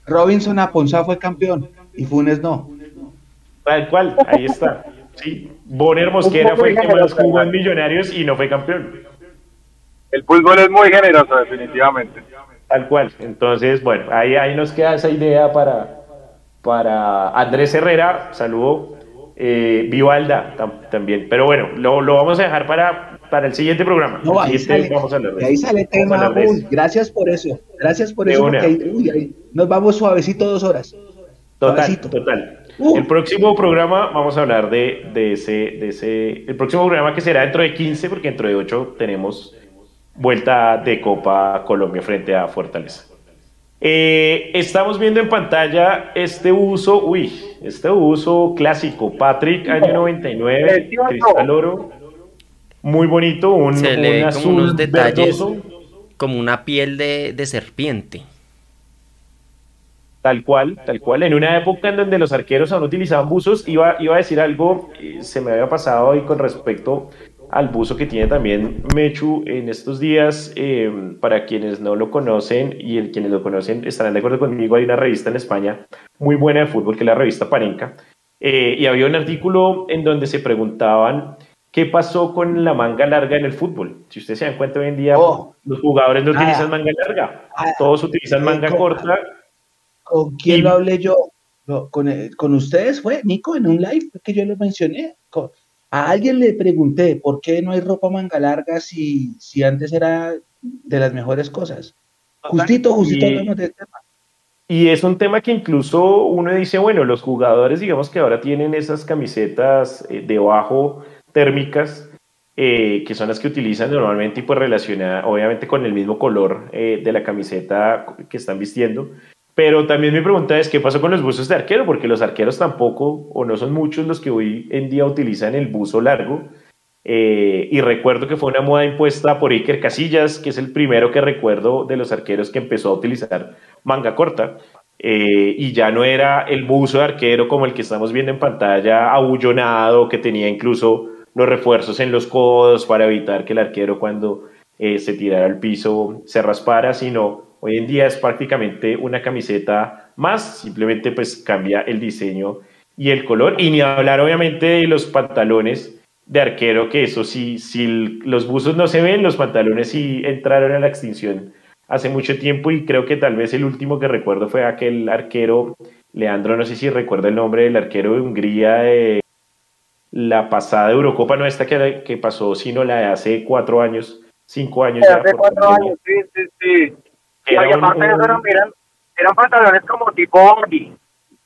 Robinson Aponzá fue campeón y Funes no. Tal cual, ahí está. Sí. Bonner Mosquera fue el que más jugó en Millonarios y no fue campeón. El fútbol es muy generoso, definitivamente. Tal cual. Entonces, bueno, ahí, ahí nos queda esa idea para, para Andrés Herrera. Saludo. Eh, Vivalda tam- también. Pero bueno, lo, lo vamos a dejar para, para el siguiente programa. No, ahí siguiente sale, vamos a de ahí sale tema. uy, gracias por eso. Gracias por De eso. Porque ahí, uy, ahí nos vamos suavecito dos horas. Total, Suavecito. total. Uh. El próximo programa vamos a hablar de, de ese, de ese. El próximo programa que será dentro de 15, porque dentro de 8 tenemos vuelta de Copa Colombia frente a Fortaleza. Eh, estamos viendo en pantalla este uso, uy, este uso clásico, Patrick, año 99, Precioso. Cristal Oro, muy bonito, un, Se un ve como azul unos detalles verdoso. como una piel de, de serpiente. Tal cual, tal cual. En una época en donde los arqueros aún utilizaban buzos, iba, iba a decir algo, eh, se me había pasado hoy con respecto al buzo que tiene también Mechu en estos días. eh, para quienes no lo conocen y el, quienes lo conocen estarán de acuerdo conmigo, hay una revista en España muy buena de fútbol que es la revista Parenca. eh, y había un artículo en donde se preguntaban qué pasó con la manga larga en el fútbol. Si ustedes se dan cuenta hoy en día, Oh. los jugadores no Ah. utilizan manga larga, Ah. todos utilizan manga co- corta. ¿Con quién Y- lo hablé yo? No, con, eh, con ustedes fue, Nico, en un live que yo lo mencioné. Con- a alguien le pregunté por qué no hay ropa manga larga si, si antes era de las mejores cosas. Justito, justito Y- hablamos del tema. Y es un tema que incluso uno dice, bueno, los jugadores, digamos que ahora tienen esas camisetas eh, debajo térmicas, eh, que son las que utilizan normalmente y pues relacionada obviamente con el mismo color eh, de la camiseta que están vistiendo. Pero también mi pregunta es, ¿qué pasó con los buzos de arquero? Porque los arqueros tampoco, o no son muchos los que hoy en día utilizan el buzo largo. Eh, y recuerdo que fue una moda impuesta por Iker Casillas, que es el primero que recuerdo de los arqueros que empezó a utilizar manga corta. Eh, y ya no era el buzo de arquero como el que estamos viendo en pantalla, abullonado, que tenía incluso los refuerzos en los codos para evitar que el arquero cuando eh, se tirara al piso se raspara, sino hoy en día es prácticamente una camiseta más, simplemente pues cambia el diseño y el color, y ni hablar obviamente de los pantalones de arquero, que eso sí, si los buzos no se ven, los pantalones sí entraron a la extinción hace mucho tiempo y creo que tal vez el último que recuerdo fue aquel arquero, Leandro, no sé si recuerda el nombre del arquero de Hungría de la pasada Eurocopa, no esta que, que pasó, sino la de hace cuatro años, cinco años. ya, Hace cuatro años, sí, sí, sí. Y Era un- aparte de eso un- eran, eran, eran pantalones como tipo Orgi.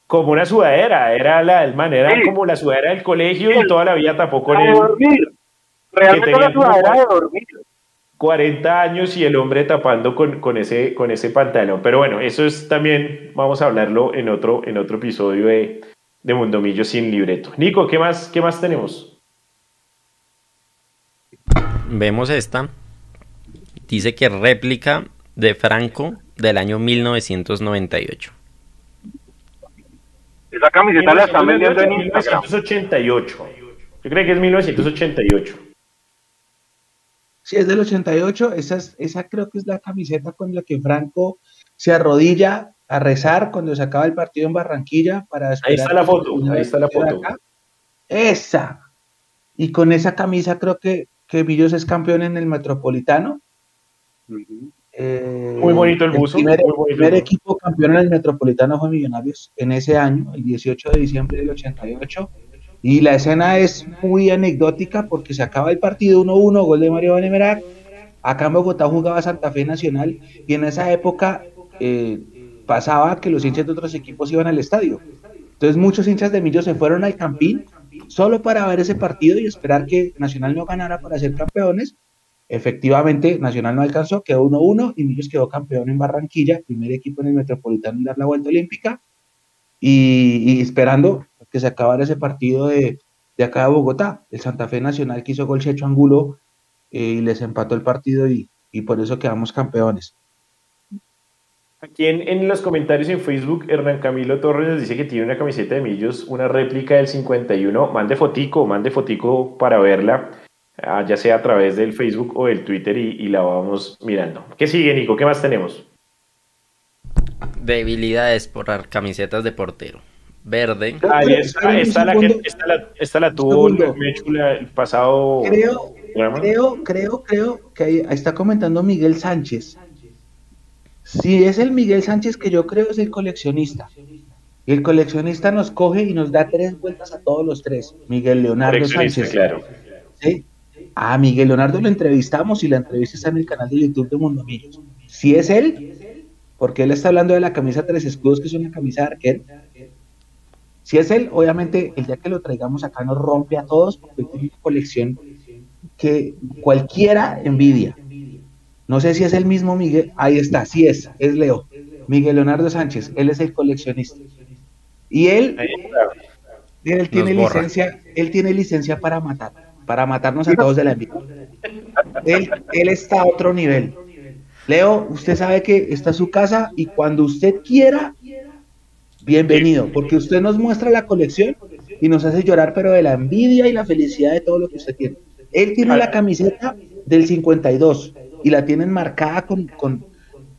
como una sudadera, era la del man, era Sí. como la sudadera del colegio Sí. y toda la vida tapó con de él dormir. Realmente una sudadera de dormir. 40 años y el hombre tapando con, con, ese, con ese pantalón. Pero bueno, eso es también, vamos a hablarlo en otro, en otro episodio de, de Mundomillo sin libreto. Nico, ¿qué más, qué más tenemos? Vemos esta. Dice que réplica de Franco del año 1998. Esa camiseta la están vendiendo en Instagram. 1988. Yo creo que es 1988. Si es del 88, esa, es- esa creo que es la camiseta con la que Franco se arrodilla a rezar cuando se acaba el partido en Barranquilla para Ahí está la foto, ahí está la foto. acá. Esa. Y con esa camisa creo que, que Millos es campeón en el Metropolitano. Eh, Muy bonito el buzo, primer, muy bonito el primer buzo. equipo campeón en el Metropolitano fue Millonarios en ese año, el 18 de diciembre del 88. Y la escena es muy anecdótica porque se acaba el partido 1-1, gol de Mario Benemerac. Acá en Bogotá jugaba Santa Fe Nacional y en esa época eh, pasaba que los hinchas de otros equipos iban al estadio. Entonces muchos hinchas de Millos se fueron al Campín solo para ver ese partido y esperar que Nacional no ganara para ser campeones. Efectivamente, Nacional no alcanzó, quedó 1-1 y Millos quedó campeón en Barranquilla, primer equipo en el Metropolitano en dar la vuelta olímpica y, y esperando que se acabara ese partido de, de acá de Bogotá. El Santa Fe Nacional que hizo gol Checho Angulo eh, y les empató el partido y, y por eso quedamos campeones. Aquí en, en los comentarios en Facebook, Hernán Camilo Torres nos dice que tiene una camiseta de Millos, una réplica del 51. Mande fotico, mande fotico para verla, ya sea a través del Facebook o del Twitter y, y la vamos mirando. ¿Qué sigue, Nico? ¿Qué más tenemos? Debilidades por camisetas de portero. Verde. Ahí Pero, está, espérame un esta, la que, esta, la, esta la tuvo el pasado Creo, programa. creo, creo, creo que ahí, está comentando Miguel Sánchez. Si es el Miguel Sánchez que yo creo es el coleccionista. Y el coleccionista nos coge y nos da tres vueltas a todos los tres. Miguel Leonardo Coleccionista, Sánchez. claro. ¿sí? A Miguel Leonardo lo entrevistamos y la entrevista está en el canal de YouTube de Mundo Millos. Si es él, porque él está hablando de la camisa Tres Escudos, que es una camisa de arquero. Si es él, obviamente, el día que lo traigamos acá nos rompe a todos, porque tiene una colección que cualquiera envidia. No sé si es el mismo Miguel, ahí está, sí es, es Leo. Miguel Leonardo Sánchez, él es el coleccionista. Y él, él tiene borra. licencia, él tiene licencia para matar, para matarnos a todos de la envidia. Él, él está a otro nivel. Leo, usted sabe que está su casa y cuando usted quiera, bienvenido, porque usted nos muestra la colección y nos hace llorar, pero de la envidia y la felicidad de todo lo que usted tiene. Él tiene la camiseta del 52 y la tienen marcada con, con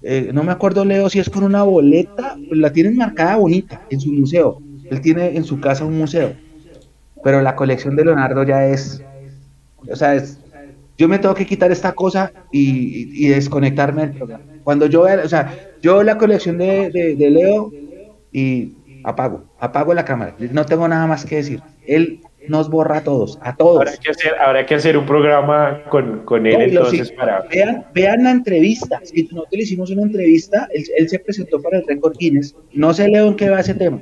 eh, no me acuerdo, Leo, si es con una boleta, la tienen marcada bonita en su museo. Él tiene en su casa un museo, pero la colección de Leonardo ya es, o sea, es, yo me tengo que quitar esta cosa y, y- y desconectarme del programa. Cuando yo vea, o sea, yo la colección de, de- de Leo y apago, apago la cámara. No tengo nada más que decir. Él nos borra a todos, a todos. Habrá que hacer, habrá que hacer un programa con, con él No, entonces sí, para... vean, vean la entrevista. Si nosotros le hicimos una entrevista, él, él se presentó para el récord Guinness. No sé, Leo, en qué va ese tema.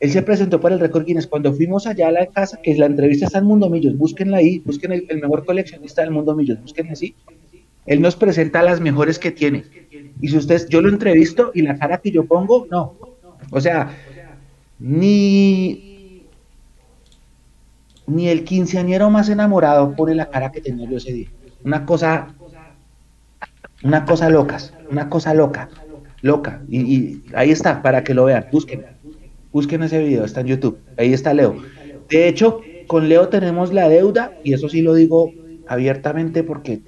Él se presentó para el récord Guinness. Cuando fuimos allá a la casa, que la entrevista está en Mundo Millos, búsquenla ahí, busquen el, mejor coleccionista del Mundo Millos, búsquenla así. Él nos presenta las mejores que tiene. Y si ustedes, yo lo entrevisto y la cara que yo pongo, no. O sea, ni, ni el quinceañero más enamorado pone la cara que tenía yo ese día. Una cosa, una cosa locas, una cosa loca, loca. Y, y ahí está, para que lo vean, busquen, busquen ese video, está en YouTube, ahí está Leo. De hecho, con Leo tenemos la deuda, y eso sí lo digo abiertamente porque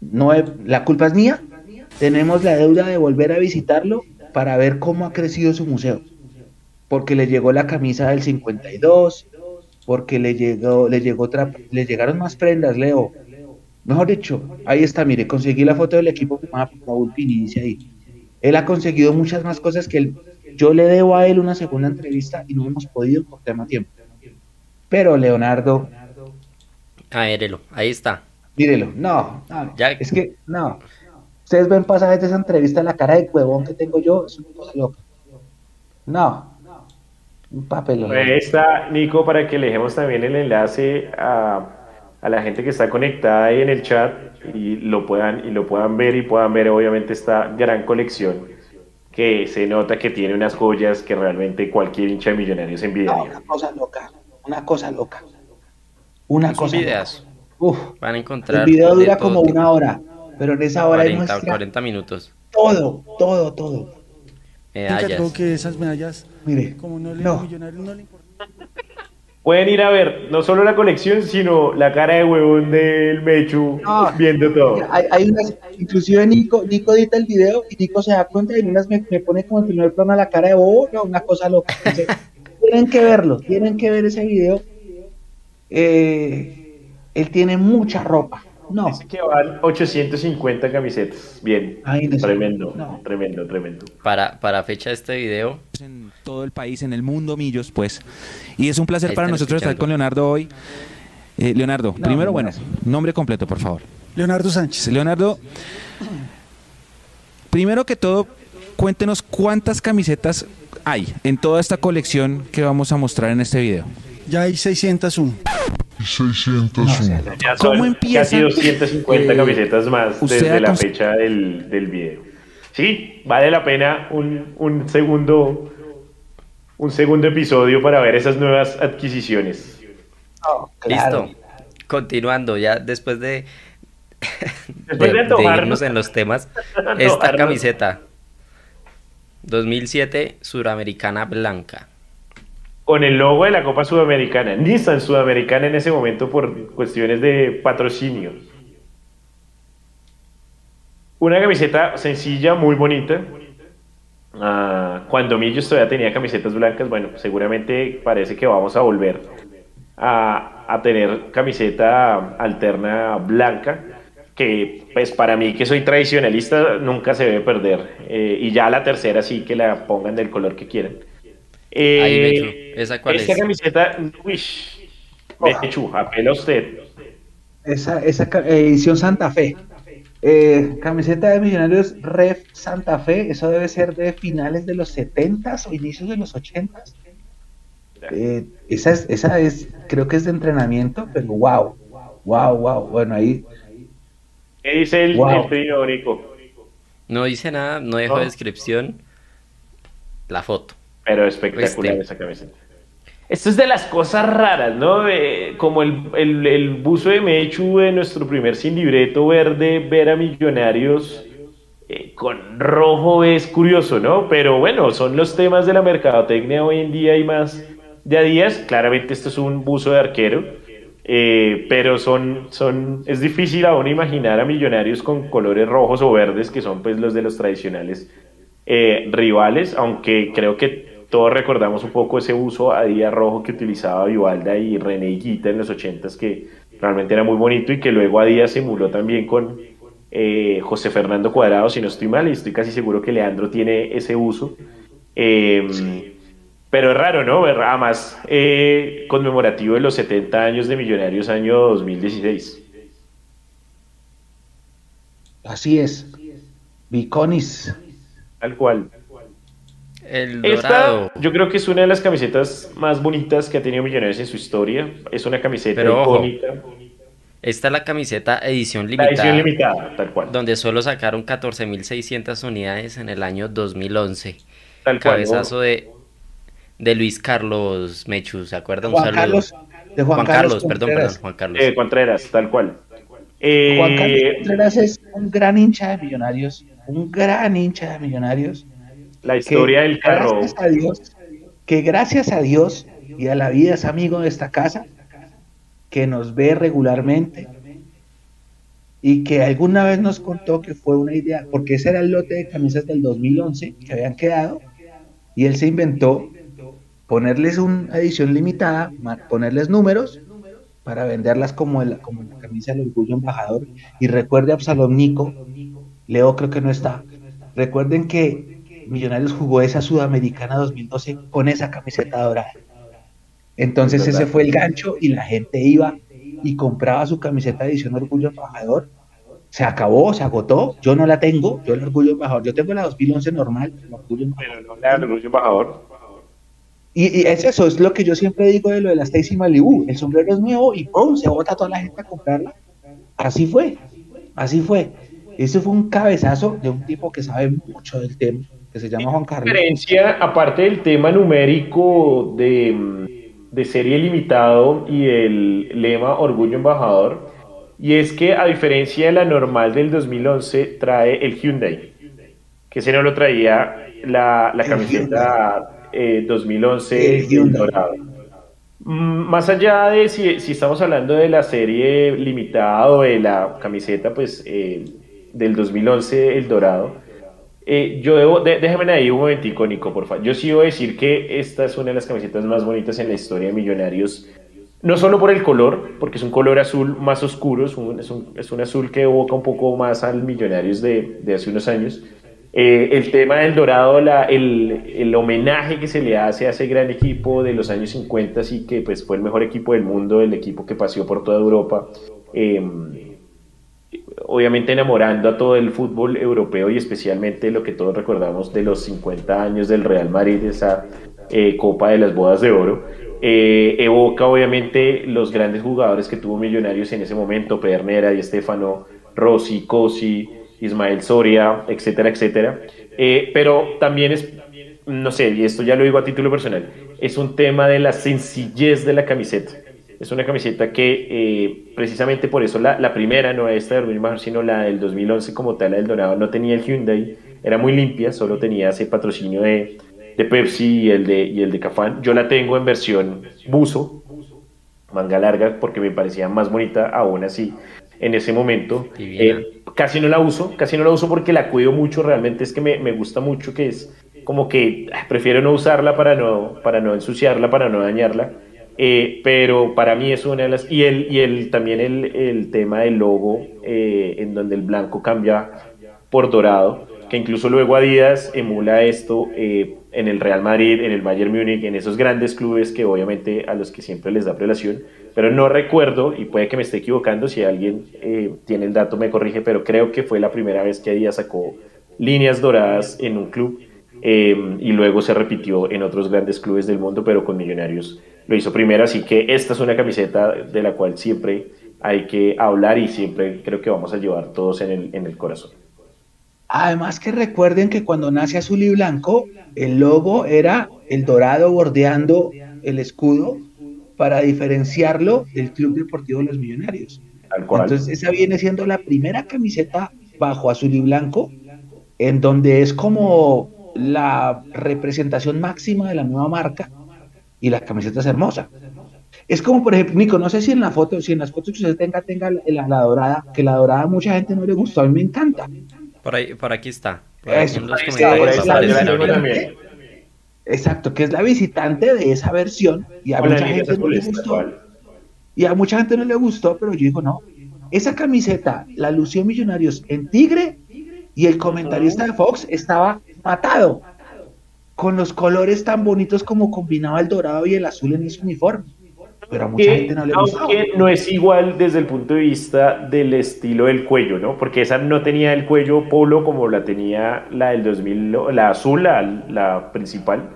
no la culpa es mía, tenemos la deuda de volver a visitarlo para ver cómo ha crecido su museo. porque le llegó la camisa del 52, porque le llegó, le llegó otra, le llegaron más prendas, Leo. Mejor dicho, ahí está, mire, conseguí la foto del equipo firmada por Raúl Pini, dice ahí. Él ha conseguido muchas más cosas que él. Yo le debo a él una segunda entrevista y no hemos podido por tema tiempo. Pero Leonardo, A verlo, ahí está. mírelo, no, no, Ya- es que, no. Ustedes ven pasajes de esa entrevista, la cara de huevón que tengo yo, es una cosa loca. No, un papelón. Ahí está, Nico, para que le dejemos también el enlace a, a la gente que está conectada ahí en el chat y lo puedan, y lo puedan ver y puedan ver obviamente esta gran colección que se nota que tiene unas joyas que realmente cualquier hincha de millonarios No, envidiaría. una cosa loca, una cosa loca. Una Es un cosa loca. videazo. Uf, Van a el encontrar. video de dura como tipo. una hora, pero en esa hora hay 40, muestra 40 minutos. todo, todo, todo. Medallas. Que esas medallas, Mire, como no le no. no le importa. Pueden ir a ver no solo la colección, sino la cara de huevón del Mechu No. viendo todo. Hay, hay unas, inclusive Nico, Nico edita el video y Nico se da cuenta y en unas me, me pone como en primer plano la cara de bobo, no, una cosa loca. Entonces, tienen que verlo, tienen que ver ese video. Eh, él tiene mucha ropa. No, Dice que van 850 camisetas. Bien, Ay, no sé. tremendo, No. tremendo, tremendo. Para, para fecha de este video, en todo el país, en el mundo, Millos, pues. Y es un placer para nosotros estar con Leonardo hoy. Eh, Leonardo, No, primero, no, bueno, gracias. nombre completo, por favor. Leonardo Sánchez. Leonardo, primero que todo, cuéntenos cuántas camisetas hay en toda esta colección que vamos a mostrar en este video. Ya hay 601. Ya ¿Cómo son empieza? Casi 250 Eh, camisetas más desde la fecha del, del video. Sí, vale la pena un, un segundo un segundo episodio para ver esas nuevas adquisiciones. no, claro. listo. Continuando, ya después de, Después de, de de irnos en los temas, esta camiseta 2007 Suramericana Blanca. Con el logo de la Copa Sudamericana, Nissan Sudamericana en ese momento por cuestiones de patrocinio. Una camiseta sencilla, muy bonita. Ah, cuando Millos todavía tenía camisetas blancas, bueno, seguramente parece que vamos a volver a, a tener camiseta alterna blanca, que pues para mí que soy tradicionalista nunca se debe perder. Eh, y ya la tercera sí que la pongan del color que quieran. Eh, Ahí, ¿esa cuál esta es? camiseta, uy, Mechu, apela usted. Esa, esa eh, edición Santa Fe. Eh, camiseta de Millonarios Ref Santa Fe, eso debe ser de finales de los 70s o inicios de los 80s. Eh, esa, es, esa es, creo que es de entrenamiento, pero wow, wow, wow. Bueno, ahí ¿Qué dice el, Wow. el? No dice nada, no dejo No. descripción. La foto. Pero espectacular Este. esa camiseta. Esto es de las cosas raras, ¿no? Eh, como el, el- el buzo de Mechu de nuestro primer sin libreto verde, ver a Millonarios eh, con rojo es curioso, ¿no? Pero bueno, son los temas de la mercadotecnia hoy en día y más de a días. Claramente esto es un buzo de arquero, eh, pero son, son, es difícil aún imaginar a Millonarios con colores rojos o verdes, que son pues los de los tradicionales eh, rivales, aunque creo que todos recordamos un poco ese uso a día rojo que utilizaba Vivalda y René Higuita en los 80s, que realmente era muy bonito y que luego a día se emuló también con eh, José Fernando Cuadrado, si no estoy mal, y estoy casi seguro que Leandro tiene ese uso. Eh, Pero es raro, ¿no? Además, eh, conmemorativo de los 70 años de Millonarios, año 2016. así es. Biconis. Tal cual. El Esta, dorado. yo creo que es una de las camisetas más bonitas que ha tenido Millonarios en su historia. Es una camiseta Pero ojo, icónica. Esta es la camiseta edición La limitada. edición limitada, tal cual. Donde solo sacaron 14.600 unidades en el año 2011. Tal cual. Cabezazo de, de Luis Carlos Mechu, ¿se acuerda? Un Juan saludo. Carlos, de Juan, Juan Carlos, Carlos, perdón, perdón, Juan Carlos. Eh, Contreras, tal cual. Eh, Juan Carlos Contreras es un gran hincha de Millonarios, un gran hincha de Millonarios. La historia que del carro. Gracias a Dios, que gracias a Dios y a la vida es amigo de esta casa, que nos ve regularmente y que alguna vez nos contó que fue una idea, porque ese era el lote de camisas del 2011 que habían quedado y él se inventó ponerles una edición limitada, ponerles números para venderlas como, el, como la camisa del orgullo embajador. Y recuerde Absalom Nico, Leo creo que no está. Recuerden que Millonarios jugó esa Sudamericana 2012 con esa camiseta dorada. Entonces ese fue el gancho y la gente iba y compraba su camiseta de edición Orgullo Embajador. Se acabó, se agotó. Yo no la tengo, yo el Orgullo Embajador. Yo tengo la 2011 normal, el Orgullo Embajador. Pero no la del orgullo embajador. Y, y es eso, es lo que yo siempre digo de lo de la Stacy Malibu. El sombrero es nuevo y ¡pum! se bota toda la gente a comprarla. Así fue, así fue. Eso fue un cabezazo de un tipo que sabe mucho del tema, que se llama Juan Carlos. diferencia, aparte del tema numérico de, de serie limitado y el lema Orgullo Embajador, y es que a diferencia de la normal del 2011, trae el Hyundai, que ese no lo traía la, la camiseta eh, 2011 El Hyundai. dorado. Mm, Más allá de si, si estamos hablando de la serie limitada o de la camiseta, pues eh, del 2011, el dorado, eh, yo debo, de- déjame ahí un momentico, Nico, por favor. Yo sí debo decir que esta es una de las camisetas más bonitas en la historia de Millonarios. No solo por el color, porque es un color azul más oscuro, es un, es un- es un azul que evoca un poco más al Millonarios de, de hace unos años. Eh, el tema del dorado, la- el, el homenaje que se le hace a ese gran equipo de los años 50 y que pues, fue el mejor equipo del mundo, el equipo que paseó por toda Europa. eh, obviamente enamorando a todo el fútbol europeo y especialmente lo que todos recordamos de los 50 años del Real Madrid, esa eh, Copa de las Bodas de Oro. Eh, evoca obviamente los grandes jugadores que tuvo Millonarios en ese momento, Pedernera y Estefano, Rossi, Cosi, Ismael Soria, etcétera, etcétera. Eh, pero también es, no sé, y esto ya lo digo a título personal, es un tema de la sencillez de la camiseta. Es una camiseta que eh, precisamente por eso la, la primera, no esta de Orgullo Embajador, sino la del 2011 como tal, la del Dorado, no tenía el Hyundai, era muy limpia, solo tenía ese patrocinio de, de Pepsi y el de, y el de Cafán. Yo la tengo en versión buzo, manga larga, porque me parecía más bonita aún así en ese momento. Eh, casi no la uso, casi no la uso porque la cuido mucho, realmente es que me, me gusta mucho, que es como que ah, prefiero no usarla para no, para no ensuciarla, para no dañarla. Eh, pero para mí es una de las... Y, el, y el, también el, el tema del logo, eh, en donde el blanco cambia por dorado, que incluso luego Adidas emula esto eh, en el Real Madrid, en el Bayern Múnich, en esos grandes clubes que obviamente a los que siempre les da prelación, pero no recuerdo, y puede que me esté equivocando, si alguien eh, tiene el dato me corrige, pero creo que fue la primera vez que Adidas sacó líneas doradas en un club eh, y luego se repitió en otros grandes clubes del mundo, pero con Millonarios lo hizo primero, así que esta es una camiseta de la cual siempre hay que hablar y siempre creo que vamos a llevar todos en el, en el corazón. Además que recuerden que cuando nace azul y blanco, el logo era el dorado bordeando el escudo para diferenciarlo del Club Deportivo Los Millonarios. Tal cual. Entonces esa viene siendo la primera camiseta bajo azul y blanco, en donde es como la representación máxima de la nueva marca y la camiseta es hermosa. Es como, por ejemplo, Nico, no sé si en la foto, si en las fotos que usted tenga, tenga la, la- la dorada, que la dorada a mucha gente no le gustó, a mí me encanta. Por ahí, por aquí está. Por aquí Eso, en los ahí está, comentarios por ahí está, aparece yo la la tengo original. también. Exacto, que es la visitante de esa versión y a mucha gente no le gustó. Y a mucha gente no le gustó, pero yo digo, no, esa camiseta la lució Millonarios en Tigre y el comentarista de Fox estaba matado con los colores tan bonitos como combinaba el dorado y el azul en ese uniforme. Pero a mucha que, gente no le gustó. aunque no es igual desde el punto de vista del estilo del cuello, ¿no? Porque esa no tenía el cuello polo como la tenía la del 2000, la azul, la, la principal.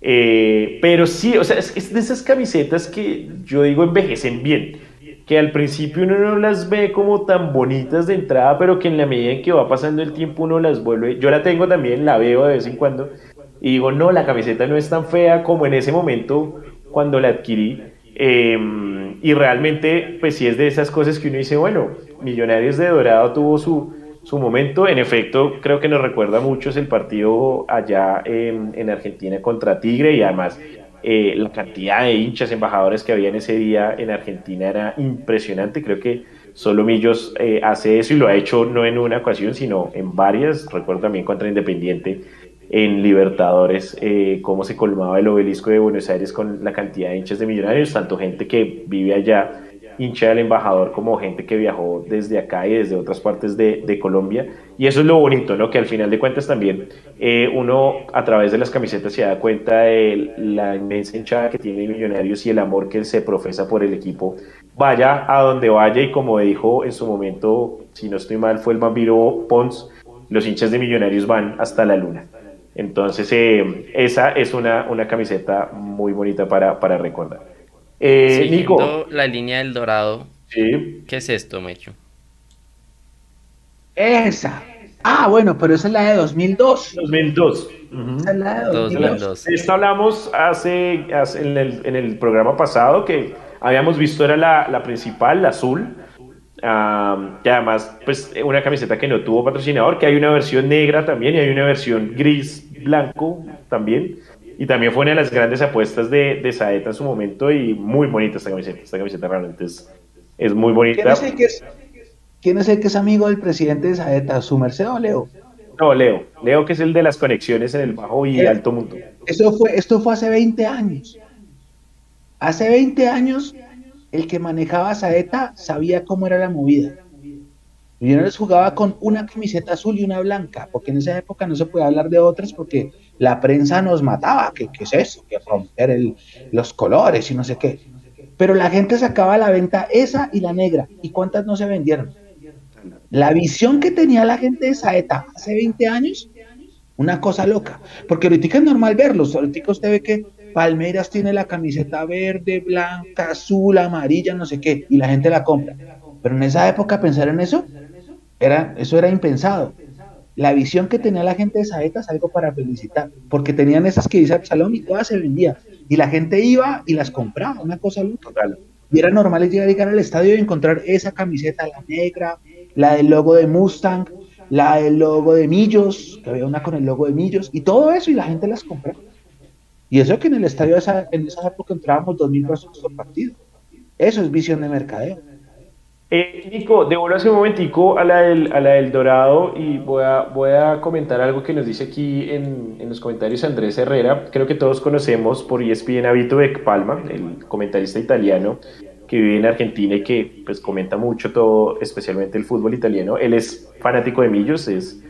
Eh, pero sí, o sea, es, es de esas camisetas que yo digo envejecen bien, que al principio uno no las ve como tan bonitas de entrada, pero que en la medida en que va pasando el tiempo uno las vuelve. Yo la tengo también, la veo de vez en cuando y digo, no, la camiseta no es tan fea como en ese momento cuando la adquirí. Eh, y realmente, pues sí es de esas cosas que uno dice, bueno, Millonarios de Dorado tuvo su, su momento. En efecto, creo que nos recuerda mucho el partido allá en Argentina contra Tigre y además eh, la cantidad de hinchas embajadores que había en ese día en Argentina era impresionante. Creo que solo Millos eh, hace eso y lo ha hecho no en una ocasión, sino en varias. Recuerdo también contra Independiente en Libertadores, eh, cómo se colmaba el obelisco de Buenos Aires con la cantidad de hinchas de millonarios, tanto gente que vive allá, hincha del embajador, como gente que viajó desde acá y desde otras partes de, de Colombia. Y eso es lo bonito, ¿no? Que al final de cuentas también eh, uno a través de las camisetas se da cuenta de la inmensa hinchada que tiene Millonarios y el amor que se profesa por el equipo. Vaya a donde vaya y como dijo en su momento, si no estoy mal, fue el vampiro Pons, los hinchas de Millonarios van hasta la luna. Entonces, eh, esa es una, una camiseta muy bonita para, para recordar. Eh, Nico. La línea del dorado, Sí. ¿qué es esto, Mecho? Esa. Ah, bueno, pero esa es la de 2002. 2002. Ujú. Esa es la de 2002. 2002. De esto hablamos hace, hace- en, el, en el programa pasado que habíamos visto era la, la principal, la azul, que además pues una camiseta que no tuvo patrocinador, que hay una versión negra también y hay una versión gris blanco también. Y también fue una de las grandes apuestas de, de Saeta en su momento y muy bonita esta camiseta. Esta camiseta realmente es, es muy ¿Quién bonita. es, el que es, quién es el que es amigo del presidente de Saeta? ¿Su merced o Leo? No, Leo. Leo que es el de las conexiones en el bajo y Eh, alto mundo. Esto fue, esto fue hace 20 años. Hace 20 años, el que manejaba Saeta sabía cómo era la movida. Millonarios jugaba con una camiseta azul y una blanca, porque en esa época no se podía hablar de otras porque la prensa nos mataba. ¿Qué, qué es eso? Que romper el- los colores y no sé qué. Pero la gente sacaba a la venta esa y la negra. ¿Y cuántas no se vendieron? La visión que tenía la gente de Saeta hace 20 años una cosa loca. Porque ahorita es normal verlos. Ahorita usted ve que Palmeiras tiene la camiseta verde, blanca, azul, amarilla, no sé qué, y la gente la compra. Pero en esa época pensar en eso, era, eso era impensado. La visión que tenía la gente de Saeta es algo para felicitar, porque tenían esas que dice Absalón y todas se vendían. Y la gente iba y las compraba, una cosa loca. Y era normal llegar, llegar al estadio y encontrar esa camiseta, la negra, la del logo de Mustang, la del logo de Millos, que había una con el logo de Millos, y todo eso, y la gente las compró. Y eso que en el estadio esa- en esa época entrábamos 2.000 personas por partido. Eso es visión de mercadeo. Eh, Nico, devuelvo hace un momentico a la, del, a la del Dorado y voy a, voy a comentar algo que nos dice aquí en, en los comentarios Andrés Herrera. Creo que todos conocemos por ESPN a Vito Beck Palma, el comentarista italiano que vive en Argentina y que pues comenta mucho todo, especialmente el fútbol italiano. Él es fanático de Millos, es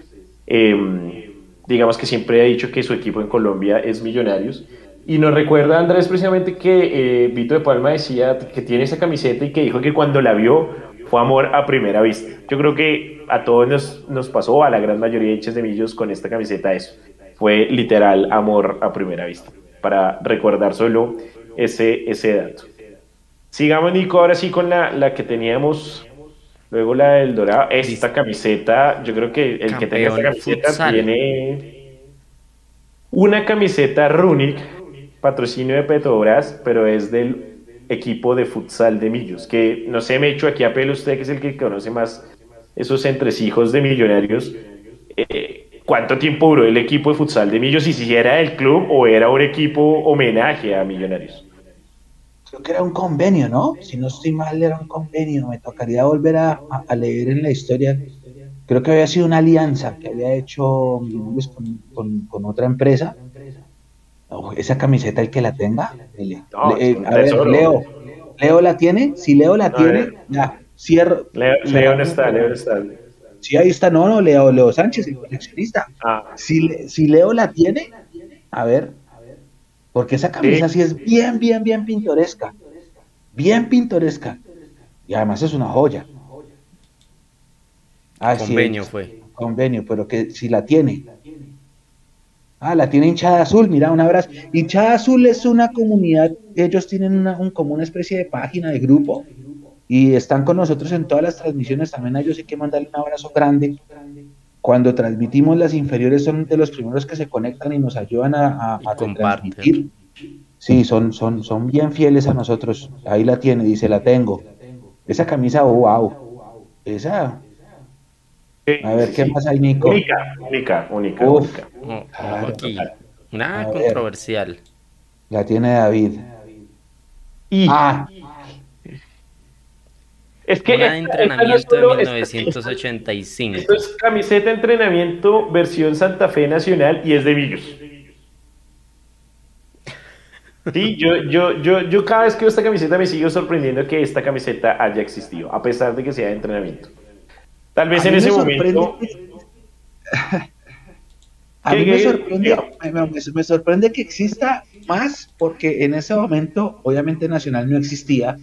eh, digamos que siempre ha dicho que su equipo en Colombia es Millonarios. Y nos recuerda Andrés precisamente que eh, Vito de Palma decía que tiene esa camiseta y que dijo que cuando la vio fue amor a primera vista. Yo creo que a todos nos, nos pasó, a la gran mayoría de hinchas de Millos con esta camiseta eso. Fue literal amor a primera vista, para recordar solo ese, ese dato. Sigamos, Nico, ahora sí con la, la que teníamos, luego la del Dorado. Esta camiseta, yo creo que el que tenga esta camiseta futsal. tiene una camiseta Runic, patrocinio de Petrobras, pero es del equipo de futsal de Millos, que no sé, me echo aquí a pelo usted, que es el que conoce más esos entresijos de millonarios. Eh, ¿Cuánto tiempo duró el equipo de futsal de Millos? Y si era del club o era un equipo homenaje a Millonarios. Creo que era un convenio, ¿no? Si no estoy mal, era un convenio. Me tocaría volver a, leer en la historia. Creo que había sido una alianza que había hecho Millonarios con, con- con otra empresa. Oh, esa camiseta, el que la tenga. No, le- un a ver. Leo. Leo la tiene. Si Leo la No, tiene, eh. ya, cierro. Leo, Leo no está, Leo no está. Sí, ahí está. No, no, Leo, Leo Sánchez, el coleccionista. Ah, Si, Le- si Leo la tiene, a ver, porque esa camisa sí. es bien, bien, bien pintoresca. Bien pintoresca. Y además es una joya. Ah, Convenio es- fue. Convenio, pero que si la tiene. Ah, la tiene hinchada azul, mira, un abrazo. Hinchada azul es una comunidad, ellos tienen una, un, como una especie de página de grupo y están con nosotros en todas las transmisiones. También a ellos hay que mandarle un abrazo grande. Cuando transmitimos las inferiores son de los primeros que se conectan y nos ayudan a, a, a retransmitir. Sí, son, son, son bien fieles a nosotros. Ahí la tiene, dice, la tengo. Esa camisa, wow. Esa. A ver, ¿qué más hay, Nico? única, única, única, Uf. única. Claro, aquí. Nada A ver. controversial. La tiene David. Y Ah, Es que Una de entrenamiento de solo- esta- 1985. Esto es camiseta de entrenamiento versión Santa Fe Nacional y es de Millos. Sí, yo, yo, yo, yo cada vez que veo esta camiseta me sigo sorprendiendo que esta camiseta haya existido, a pesar de que sea de entrenamiento. Tal vez en ese me momento. A ¿Qué- mí me sorprende, me, sorprende que exista más porque en ese momento obviamente Nacional no existía.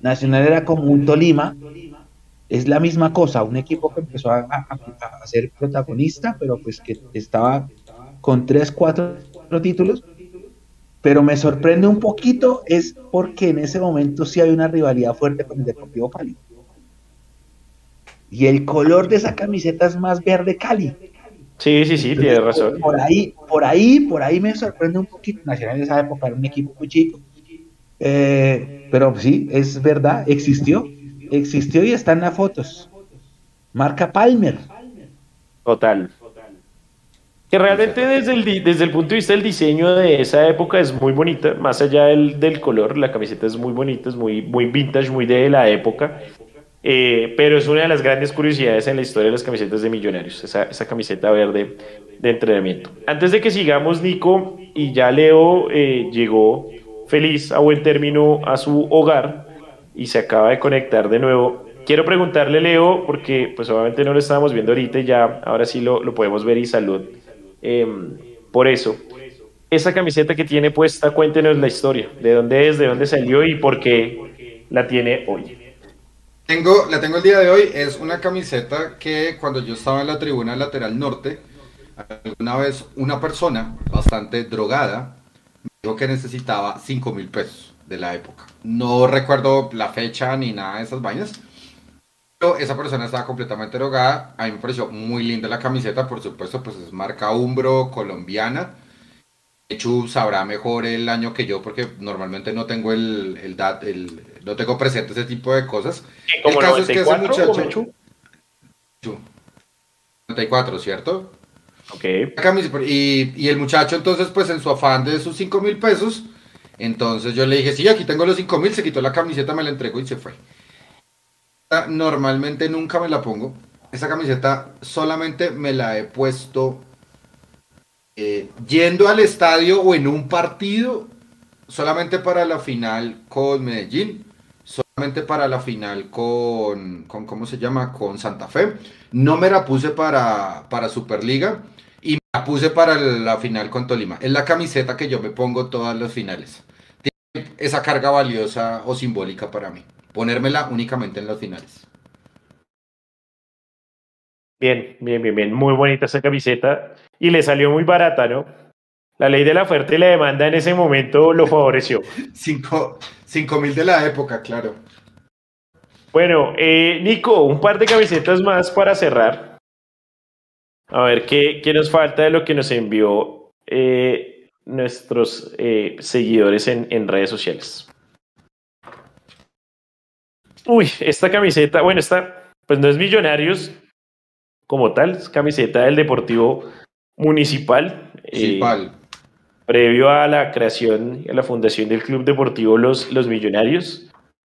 Nacional era como un Tolima. Es la misma cosa, un equipo que empezó a- a ser protagonista, pero pues que estaba con tres, cuatro títulos. Pero me sorprende un poquito es porque en ese momento sí hay una rivalidad fuerte con el Deportivo Cali. Y el color de esa camiseta es más verde Cali. Sí, sí, sí, tienes razón. Por ahí, por ahí, por ahí me sorprende un poquito. Nacional en esa época era un equipo muy chico. Eh, pero sí, es verdad, existió. Existió y está en las fotos. Marca Palmer. Total. Que realmente desde el, desde el punto de vista del diseño de esa época es muy bonita, más allá del, del color, la camiseta es muy bonita, es muy, muy vintage, muy de la época, Eh, pero es una de las grandes curiosidades en la historia de las camisetas de millonarios, esa, esa camiseta verde de entrenamiento. Antes de que sigamos, Nico, y ya Leo eh, llegó feliz a buen término a su hogar y se acaba de conectar de nuevo. Quiero preguntarle, Leo, porque pues obviamente no lo estábamos viendo ahorita y ya ahora sí lo, lo podemos ver y salud. Em, por eso, esa camiseta que tiene puesta, cuéntenos la historia, de dónde es, de dónde salió y por qué la tiene hoy. Tengo, la tengo el día de hoy, es una camiseta que cuando yo estaba en la tribuna lateral norte, alguna vez una persona bastante drogada dijo que necesitaba 5 mil pesos de la época. No recuerdo la fecha ni nada de esas vainas, pero esa persona estaba completamente drogada. A mí me pareció muy linda la camiseta, por supuesto, pues es marca Umbro, colombiana. Chu sabrá mejor el año que yo porque normalmente no tengo el, el, el- no tengo presente ese tipo de cosas. ¿Como el caso es que ese 94 o muchacho Mechu? Chu. 94, ¿cierto? Ok. Y, y el muchacho entonces pues en su afán de sus 5 mil pesos, entonces yo le dije, sí, aquí tengo los 5 mil, se quitó la camiseta, me la entregó y se fue. Normalmente nunca me la pongo. Esa camiseta solamente me la he puesto eh, yendo al estadio o en un partido, solamente para la final con Medellín, para la final con, con ¿cómo se llama? Con Santa Fe. No me la puse para, para Superliga y me la puse para la final con Tolima. Es la camiseta que yo me pongo todas las finales. Tiene esa carga valiosa o simbólica para mí. Ponérmela únicamente en las finales. Bien, bien, bien, bien. Muy bonita esa camiseta. Y le salió muy barata, ¿no? La ley de la oferta y la demanda en ese momento lo favoreció. 5 mil de la época, claro. Bueno, eh, Nico, un par de camisetas más para cerrar. A ver qué, qué nos falta de lo que nos envió eh, nuestros eh, seguidores en, en redes sociales. Uy, esta camiseta, bueno, esta pues no es Millonarios como tal, es camiseta del Deportivo Municipal. eh, Municipal. Previo a la creación y a la fundación del Club Deportivo Los, Los Millonarios.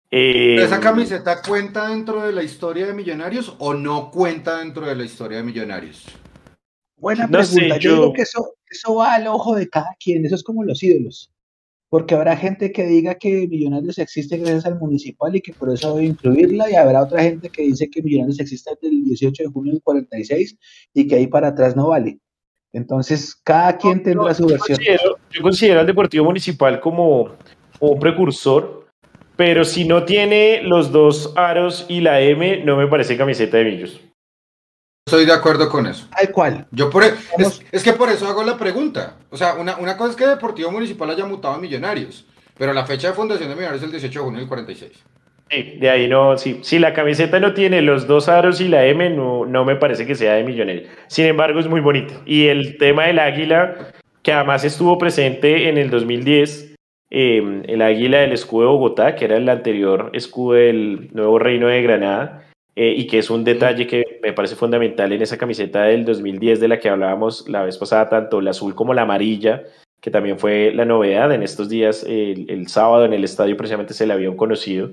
Eh, ¿Esa camiseta cuenta dentro de la historia de Millonarios o no cuenta dentro de la historia de Millonarios? Buena No sé, pregunta. yo... yo- digo que eso, eso va al ojo de cada quien. Eso es como los ídolos. Porque habrá gente que diga que Millonarios existe gracias al municipal y que por eso debe incluirla, y habrá otra gente que dice que Millonarios existe desde el 18 de junio del 46 y que ahí para atrás no vale. Entonces, cada quien tendrá su yo versión. considero, yo considero al Deportivo Municipal como, como un precursor, pero si no tiene los dos aros y la M, no me parece camiseta de Millos. Estoy de acuerdo con eso. Tal cual. Yo por e- es, es que por eso hago la pregunta. O sea, una, una cosa es que Deportivo Municipal haya mutado a Millonarios, pero la fecha de fundación de Millonarios es el 18 de junio del 46. Sí, de ahí no, sí. Si la camiseta no tiene los dos aros y la M, no, me parece que sea de Millonarios. Sin embargo, es muy bonita. Y el tema del águila, que además estuvo presente en el 2010, eh, el águila del escudo de Bogotá, que era el anterior escudo del nuevo reino de Granada, eh, y que es un detalle que me parece fundamental en esa camiseta del 2010 de la que hablábamos la vez pasada, tanto la azul como la amarilla, que también fue la novedad en estos días, el, sábado en el estadio precisamente se la habían conocido.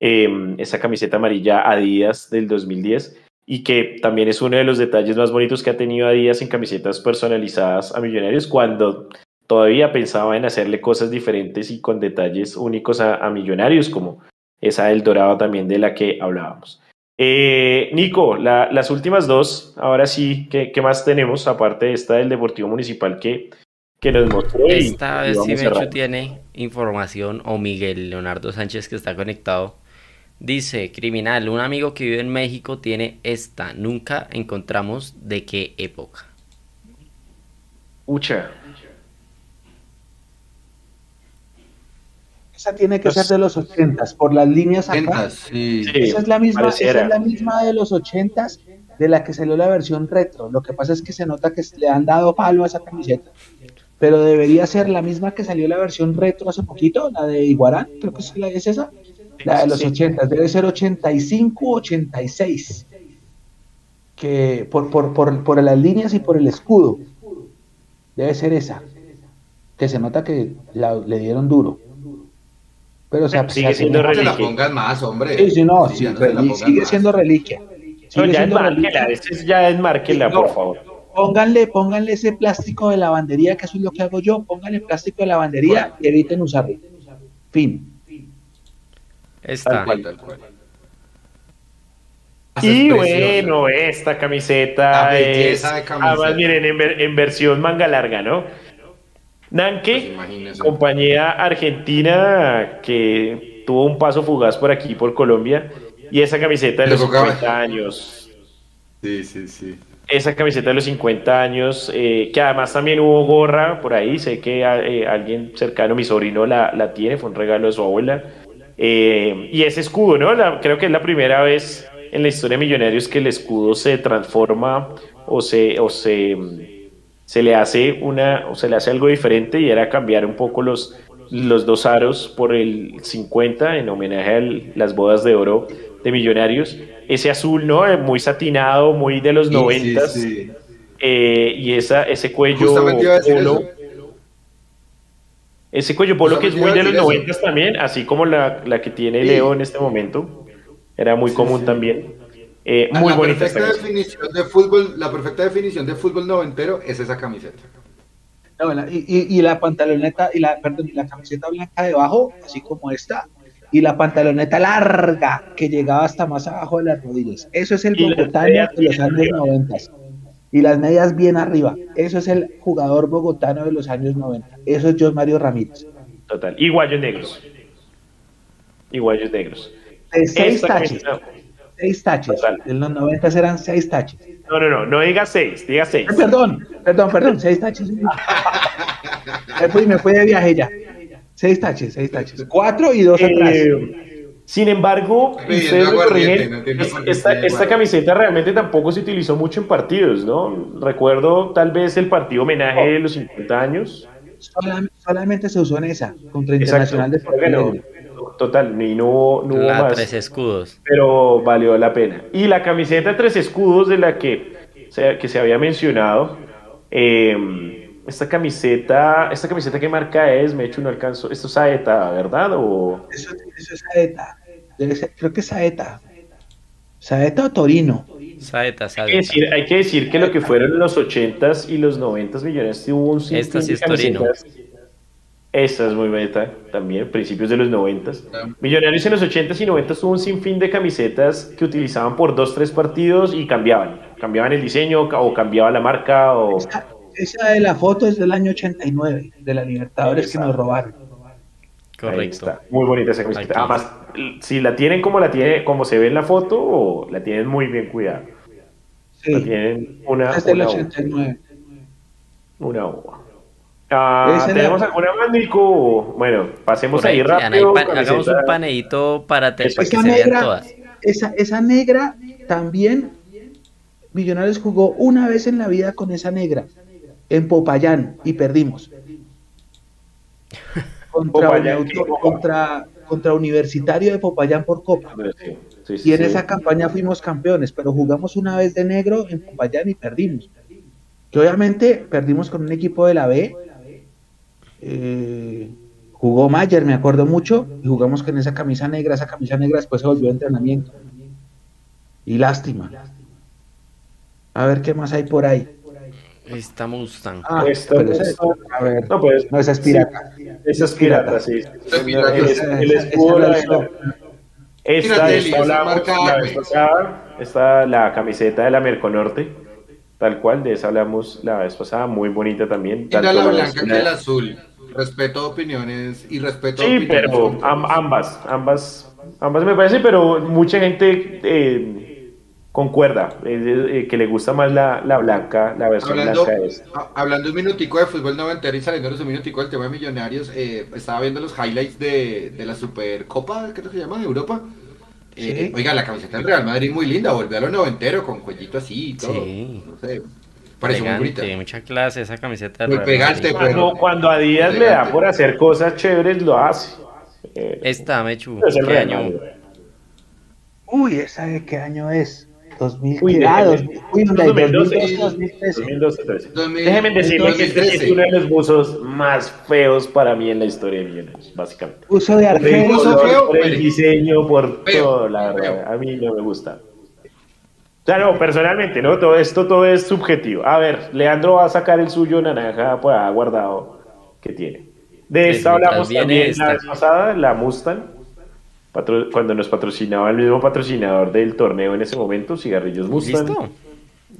Eh, esa camiseta amarilla Adidas del 2010 y que también es uno de los detalles más bonitos que ha tenido Adidas en camisetas personalizadas a Millonarios cuando todavía pensaba en hacerle cosas diferentes y con detalles únicos a, a Millonarios como esa del dorado también de la que hablábamos. Eh, Nico, la, las últimas dos, ahora sí, ¿qué, ¿qué, más tenemos aparte de esta del Deportivo Municipal que, que nos mostró? Y, esta vez sí Mecho tiene información o Miguel Leonardo Sánchez que está conectado. Dice, criminal, un amigo que vive en México tiene esta. Nunca encontramos de qué época. Ucha. Esa tiene que ser de los ochentas, por las líneas acá. Sí. esa, es la misma, esa es la misma de los ochentas de la que salió la versión retro. Lo que pasa es que se nota que le han dado palo a esa camiseta. Pero debería ser la misma que salió la versión retro hace poquito, la de Iguarán, creo que es, la, es esa. La de los ochentas, debe ser 85, 86. Que por, por, por, por las líneas y por el escudo. Debe ser esa. Que se nota que la, le dieron duro. Pero o sea, sigue pues, siendo no reliquia. se la pongas más, hombre. Sí, sí, no, Sí, sí, ya no pongan sigue más. siendo reliquia. No, Sigue ya enmárquela, reliquia. este es ya enmárquela, No. por favor. Pónganle, pónganle ese plástico de lavandería, que eso es lo que hago yo. Pónganle plástico de lavandería y eviten usarlo. Fin. Esta. Tal cual. Tal cual. Y bueno, esta camiseta La es. belleza de camiseta. Además, miren, en, ver- en versión manga larga, ¿no? Pues Nanke, imagínese. compañía argentina que tuvo un paso fugaz por aquí, por Colombia, y esa camiseta de los tocaba. 50 años. Sí, sí, sí. Esa camiseta de los 50 años, eh, que además también hubo gorra por ahí, sé que eh, alguien cercano, mi sobrino, la, la tiene, fue un regalo de su abuela. Eh, y ese escudo, ¿no? La- creo que es la primera vez en la historia de Millonarios que el escudo se transforma o se, o se, se le hace una, o se le hace algo diferente y era cambiar un poco los, los dos aros por el 50 en homenaje a las bodas de oro de Millonarios. Ese azul, ¿no? Eh, Muy satinado, muy de los Sí, noventas. sí, sí. eh, y esa, ese cuello Justamente iba a decir polo. eso. Ese cuello polo que es muy de los a decir noventas también, así como la, la que tiene Sí. Leo en este momento. Era muy Sí, común sí. también. Eh, La- muy la bonita esta perfecta camiseta. definición de fútbol, la perfecta definición de fútbol noventero es esa camiseta. No, y, y- y la pantaloneta, y la, perdón, y la camiseta blanca debajo, así como esta, y la pantaloneta larga que llegaba hasta más abajo de las rodillas. Eso es el medias de los años arriba. 90. Y las medias bien arriba. Eso es el jugador bogotano de los años 90. Eso es John Mario Ramírez. Total. Y guayos negros. Y guayos negros. De seis Esta taches. Seis taches. Total. En los 90 eran seis taches. No, no, no, no diga seis, diga seis. Eh, Perdón, perdón, perdón, seis taches. Me fui, me fui de viaje ya. Seis taches, seis taches. Cuatro y dos atrás. Sin embargo, ustedes me corrigen, esta, esta camiseta realmente tampoco se utilizó mucho en partidos, ¿no? Recuerdo tal vez el partido homenaje de los 50 años. Solam- solamente se usó en esa, contra Exacto. Internacional de que Porto no. Total, y no, hubo- no hubo La más. tres escudos. pero valió la pena. Y la camiseta tres escudos de la que se, que se había mencionado, eh, esta camiseta, esta camiseta qué marca es, me hecho no alcanzo, esto es Saeta, ¿verdad? O Eso, eso es Saeta. Debe ser- creo que es Saeta. Saeta o Torino. Saeta, hay que, Saeta. decir, hay que decir que lo que fueron los 80s y los 90s millones hubo un sinfín Esta sí de es Torino. camisetas. Esta es muy bonita también, principios de los 90s. Millonarios en los 80s y 90s tuvo un sinfín de camisetas que utilizaban por dos, tres partidos y cambiaban. Cambiaban el diseño o cambiaba la marca o... Esa, esa de la foto es del año 89, de la Libertadores que nos robaron. Ahí Correcto. está. Muy bonita esa camiseta. Aquí. Además, si la tienen como la tiene, como se ve en la foto, o la tienen muy bien cuidada. La tienen una, es del una, 89. una uva. Ah, ¿Tenemos la- alguna más, Nico? Bueno, pasemos ahí ahí, Ana, ahí rápido. pa- hagamos un paneíto para, te- Eso, para que se vean todas. Esa, esa negra también, Millonarios jugó una vez en la vida con esa negra, en Popayán, y perdimos. Contra, contra, contra Universitario de Popayán por Copa. Sí, sí, sí, Y en esa campaña fuimos campeones, pero jugamos una vez de negro en Popayán y perdimos. Que obviamente perdimos con un equipo de la B, eh, Jugó Mayer, me acuerdo mucho, y jugamos con esa camisa negra, esa camisa negra después se volvió a entrenamiento. Y lástima. A ver qué más hay por ahí. Esta Mustang. Ah, Esta pero Mustang. esa- a ver, No, pues, no, esa es pirata. Esa es pirata, sí. es pirata. El, escudo, esa la- la esta, marca la pasada, esta, la camiseta de la Merconorte, tal cual, de esa hablamos la vez pasada, muy bonita también. Mira tanto la la blanca que el azul. Respeto opiniones y respeto Sí, opiniones. pero am- ambas, ambas, ambas me parece, pero mucha gente eh, concuerda, eh, eh, que le gusta más la, la blanca, la versión Hablando, blanca de esta. a- hablando un minutico de fútbol noventero y saliéndonos un minutico del tema de millonarios, eh, estaba viendo los highlights de, de la Supercopa, creo que se llama, de Europa. Eh, Sí. Oiga, la camiseta del Real Madrid muy linda, volvió a lo noventero con cuellito así y todo. Sí. No sé, pareció muy bonita. Mucha clase esa camiseta. Muy Real pegante, Madrid. Cuando, cuando a Díaz le da por hacer cosas chéveres, lo hace. Eh, Esta, Mechu. es el ¿qué año? Madrid. Uy, ¿esa de qué año es? 2000, Uy, ¿qué? Ah, déjeme- 2000, uy, la de 2012, 2012, 2013. 2012, 13. 2000, Déjenme decirle que este 2013. es uno de los buzos más feos para mí en la historia de Millonarios, básicamente. Uso de Por el. Buzo feo, por el diseño, por feo, todo, la verdad. feo. A mí no me gusta. O sea, no, personalmente, ¿no? Todo esto todo es subjetivo. A ver, Leandro va a sacar el suyo naranja pues, ha guardado que tiene. De esta hablamos también esta. la vez pasada, la Mustang, patro- cuando nos patrocinaba el mismo patrocinador del torneo en ese momento, Cigarrillos Mustang. ¿Listo?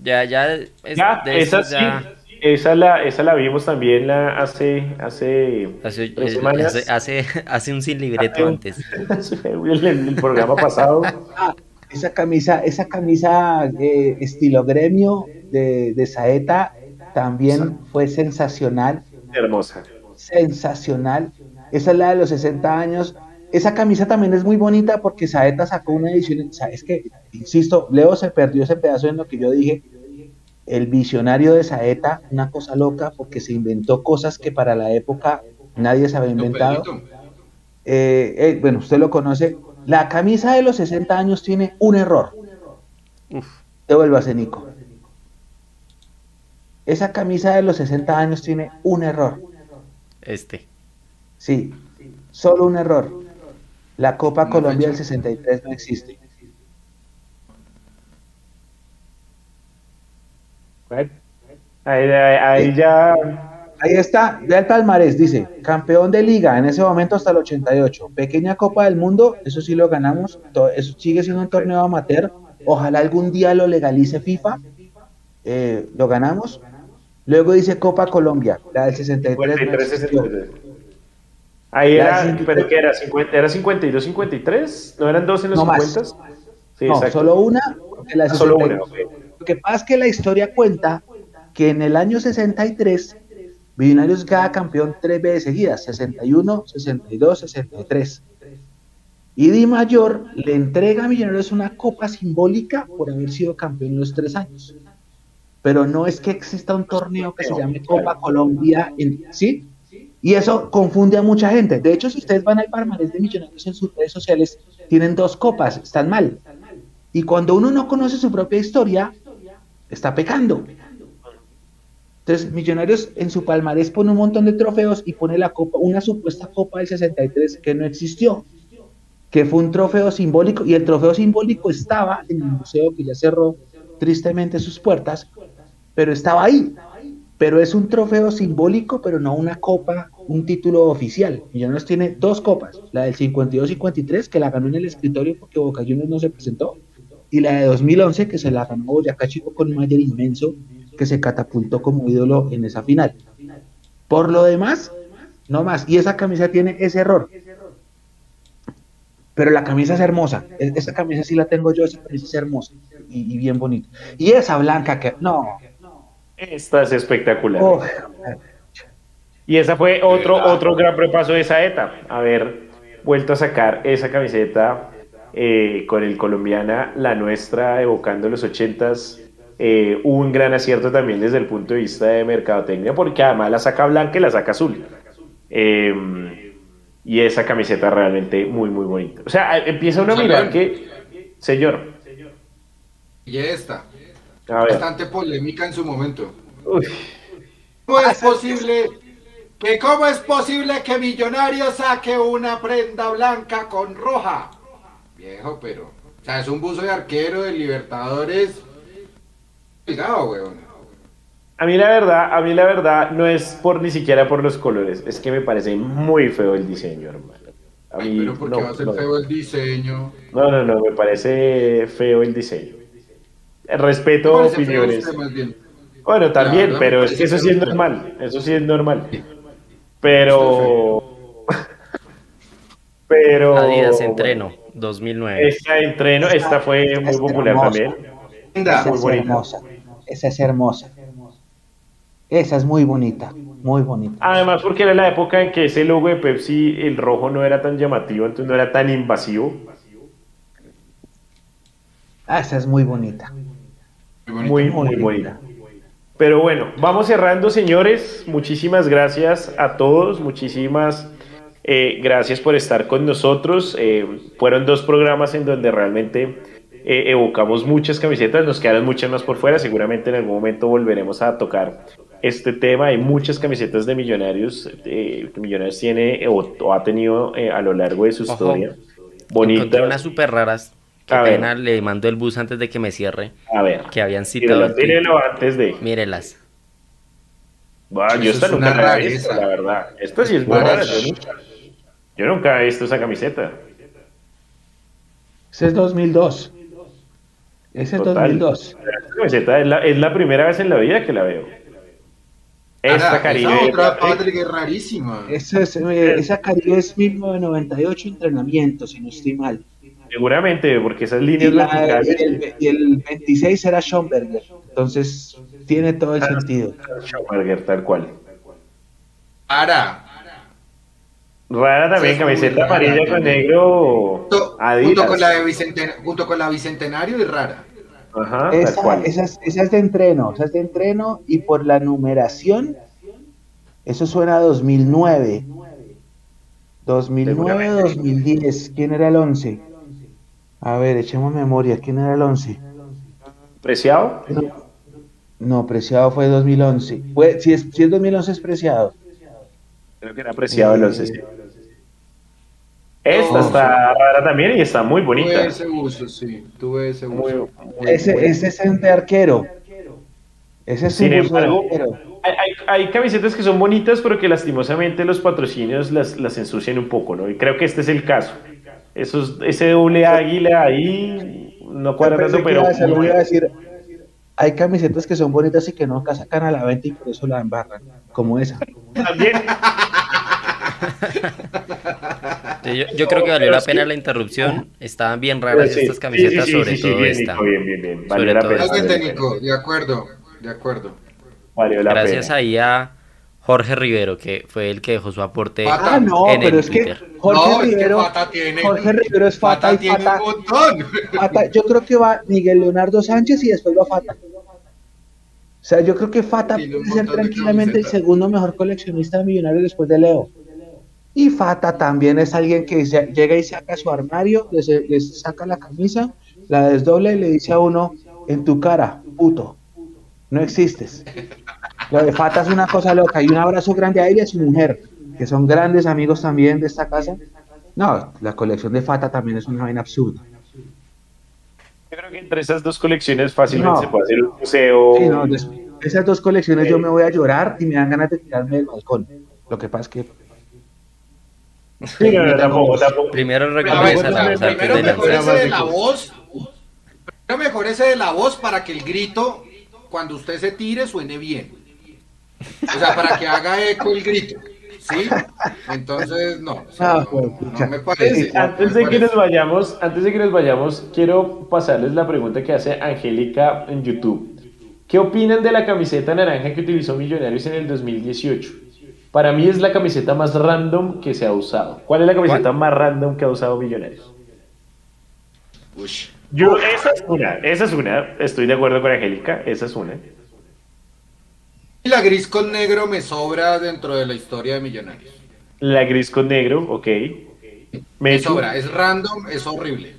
Ya, ya. es- Ya, de esa estos sí, ya- esa la, esa la vimos también la, hace, hace Hace, tres eh, semanas. hace, hace, hace un sin libreto antes. el, el programa pasado. Ah, esa camisa, esa camisa eh, estilo gremio de, de Saeta también fue sensacional, Hermosa. sensacional. Esa es la de los 60 años. Esa camisa también es muy bonita porque Saeta sacó una edición. o sea, es que, insisto, Leo se perdió ese pedazo en lo que yo dije. El visionario de Saeta, una cosa loca porque se inventó cosas que para la época nadie se había inventado. Eh, eh, bueno, usted lo conoce. La camisa de los 60 años tiene un error. Devuélvase, Nico. Esa camisa de los 60 años tiene un error. Este. Sí, solo un error. La Copa Colombia del fecha. 63 no existe. Bueno, ahí, ahí- ahí ya. Ahí está, el palmarés, dice, campeón de liga en ese momento hasta el 88, pequeña Copa del Mundo, eso sí lo ganamos, eso sigue siendo un torneo amateur, ojalá algún día lo legalice FIFA, eh, lo ganamos. Luego dice Copa Colombia, la del 63. no 53, existió. 63. Ahí Ya, era, pero que era 50, era 52, 53, ¿no eran dos en los No más. 50? Sí, No, exacto. solo una. la Ah, solo 62. una. Lo que pasa es que la historia cuenta que en el año 63 Millonarios queda campeón tres veces seguidas, 61, 62, 63. Y Di Mayor le entrega a Millonarios una copa simbólica por haber sido campeón en los tres años. Pero no es que exista un torneo que se llame Copa Colombia, en- ¿sí? Y eso confunde a mucha gente. De hecho, si ustedes van al palmarés de Millonarios en sus redes sociales, tienen dos copas, están mal. Y cuando uno no conoce su propia historia, está pecando. Entonces, Millonarios en su palmarés pone un montón de trofeos y pone la copa, una supuesta copa del 63 que no existió, que fue un trofeo simbólico, y el trofeo simbólico estaba en el museo que ya cerró tristemente sus puertas, pero estaba ahí. Pero es un trofeo simbólico, pero no una copa, un título oficial. Millonarios tiene dos copas, la del 52-53, que la ganó en el escritorio porque Boca Juniors no se presentó, y la de 2011, que se la ganó Boyacá Chico con Mayer inmenso, que se catapultó como ídolo en esa final. Por lo demás, no más. Y esa camisa tiene ese error. Pero la camisa es hermosa. E- Esa camisa sí la tengo yo, esa camisa es hermosa y, y bien bonita. Y esa blanca que, no, Esta es espectacular. oh, Y esa fue otro, otro gran repaso de Saeta. Haber vuelto a sacar esa camiseta eh, con el colombiana, la nuestra, evocando los ochentas. Eh, un gran acierto también desde el punto de vista de mercadotecnia, porque además la saca blanca y la saca azul. Eh, y esa camiseta realmente muy, muy bonita. O sea, empieza uno a mirar que, señor, Y esta, bastante polémica en su momento. uy, ¿Cómo es posible que cómo es posible que Millonario saque una prenda blanca con roja. Viejo, pero, o sea, es un buzo de arquero de Libertadores. Cuidado, weón. A mí la verdad, a mí la verdad no es por ni siquiera por los colores, es que me parece muy feo el diseño, hermano. A mí, Pero porque no, va a ser no. feo el diseño. No, no, no, me parece feo el diseño. Respeto opiniones. Bueno, también, pero es que eso sí es normal, eso sí es normal. Pero... Pero... Adidas Entreno 2009. Esta entreno, esta fue muy es popular hermosa. también. Esa Muy es bonita. hermosa. Esa es hermosa. Esa es muy bonita, muy bonita. Además, porque era la época en que ese logo de Pepsi, el rojo no era tan llamativo, entonces no era tan invasivo. Ah, esa es muy bonita. Muy, muy bonita. Pero bueno, vamos cerrando, señores. Muchísimas gracias a todos. Muchísimas eh, gracias por estar con nosotros. Eh, fueron dos programas en donde realmente eh, evocamos muchas camisetas. Nos quedaron muchas más por fuera. Seguramente en algún momento volveremos a tocar este tema. Hay muchas camisetas de Millonarios eh, que Millonarios tiene eh, o, o ha tenido eh, a lo largo de su Ojo. historia. Encontré Bonitas. unas súper raras. Qué A ver. pena, le mando el bus antes de que me cierre. A ver. Que habían citado. Tírelo antes de. Mírelas. Bueno, yo esta es nunca la he visto, la verdad. Esta sí es muy. Yo nunca, yo nunca he visto esa camiseta. Ese es 2002. Ese es Total. 2002. Esta camiseta es la, es la primera vez en la vida que la veo. Esta Ahora, Caribe. esa otra Patrick, es rarísima. Esa, es, eh, esa Caribe es 1998 entrenamiento, si no estoy mal. Seguramente, porque esas Y, líneas la- verticales. y el, y el 26 era Schomberger. Entonces, tiene todo el sentido. Schauberger, tal cual. Ahora, Rara también, Sí, camiseta amarilla con negro. junto, con la de Bicenten- junto con la Bicentenario y rara. Ajá, tal Esa, cual. esa, es, esa es de entreno, esa es de entreno y por la numeración, eso suena a 2009. 2009, Seguramente. 2010. ¿Quién era el 11? A ver, echemos memoria. ¿Quién era el 11? ¿Preciado? No, Preciado fue 2011. Fue, si, es, si es 2011 es Preciado. Creo que era preciado el 11. sí. Esta No, está rara también y está muy bonita. Tuve ese uso, sí. Tuve ese uso. muy Ese, ese es el de arquero. Ese es Sin embargo, arquero. Hay, hay- hay camisetas que son bonitas, pero que lastimosamente los patrocinios las, las ensucian un poco, ¿no? Y creo que este es el caso. Esos, ese doble águila ahí no cuadra tanto, pero iba a decir- muy iba a decir, hay camisetas que son bonitas y que nunca sacan a la venta y por eso la embarran, como esa. también. Sí, Yo, yo creo que valió la pena la interrupción. Estaban bien raras Sí, estas camisetas, sí, sí, sobre sí, sí, todo bien, esta. Bien, bien, bien. Sobre la pena. técnico, de acuerdo, de acuerdo. Valió la Gracias pena. ahí a Jorge Rivero, que fue el que dejó su aporte Fata. Ah, no, pero es que. Jorge no, Rivero, es que Fata tiene. Jorge Rivero es Fata, Fata y tiene Fata, un montón. Fata- Yo creo que va Miguel Leonardo Sánchez y después va Fata. O sea, yo creo que Fata puede ser tranquilamente el segundo mejor coleccionista de millonarios después de Leo. Y Fata también es alguien que se- llega y saca su armario, les saca la camisa, la desdobla y le dice a uno, en tu cara, puto, no existes. Lo de Fata es una cosa loca y un abrazo grande a él y a su mujer, que son grandes amigos también de esta casa. No, la colección de Fata también es una vaina absurda. Yo creo que entre esas dos colecciones fácilmente No. se puede hacer un museo. Sí, no, esas dos colecciones yo me voy a llorar y me dan ganas de tirarme del balcón. Lo que pasa es que Sí, no, no, tampoco, tampoco. Primero A ver, recompensas o sea, a los artes primero mejor ese de la voz. Primero mejor ese de la voz para que el grito, cuando usted se tire, suene bien. O sea, para que haga eco el grito. ¿Sí? Entonces, no. o sea, Ah, no, pues, no me parece. Antes, de que nos vayamos, antes de que nos vayamos, quiero pasarles la pregunta que hace Angélica en YouTube. ¿Qué opinan de la camiseta naranja que utilizó Millonarios en el 2018? Para mí es la camiseta más random que se ha usado. ¿Cuál es la camiseta más random que ha usado Millonarios? Yo, esa es una, esa es una. Estoy de acuerdo con Angélica, esa es una. Y la gris con negro me sobra dentro de la historia de Millonarios. La gris con negro, ok. Me sobra, es random, es horrible.